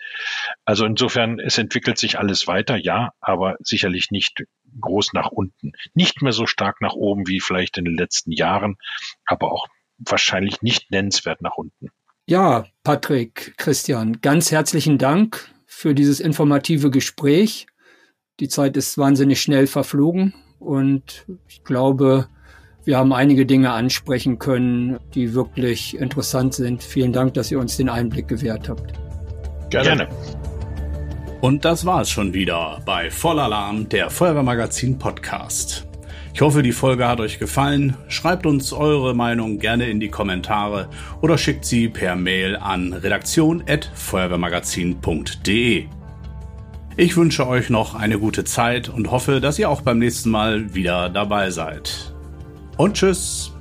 Also insofern, es entwickelt sich alles weiter, ja, aber sicherlich nicht groß nach unten. Nicht mehr so stark nach oben wie vielleicht in den letzten Jahren, aber auch wahrscheinlich nicht nennenswert nach unten. Ja, Patrick, Christian, ganz herzlichen Dank für dieses informative Gespräch. Die Zeit ist wahnsinnig schnell verflogen und ich glaube, wir haben einige Dinge ansprechen können, die wirklich interessant sind. Vielen Dank, dass ihr uns den Einblick gewährt habt. Gerne. Und das war es schon wieder bei Vollalarm, der Feuerwehrmagazin Podcast. Ich hoffe, die Folge hat euch gefallen. Schreibt uns eure Meinung gerne in die Kommentare oder schickt sie per Mail an redaktion.feuerwehrmagazin.de. Ich wünsche euch noch eine gute Zeit und hoffe, dass ihr auch beim nächsten Mal wieder dabei seid. Und tschüss!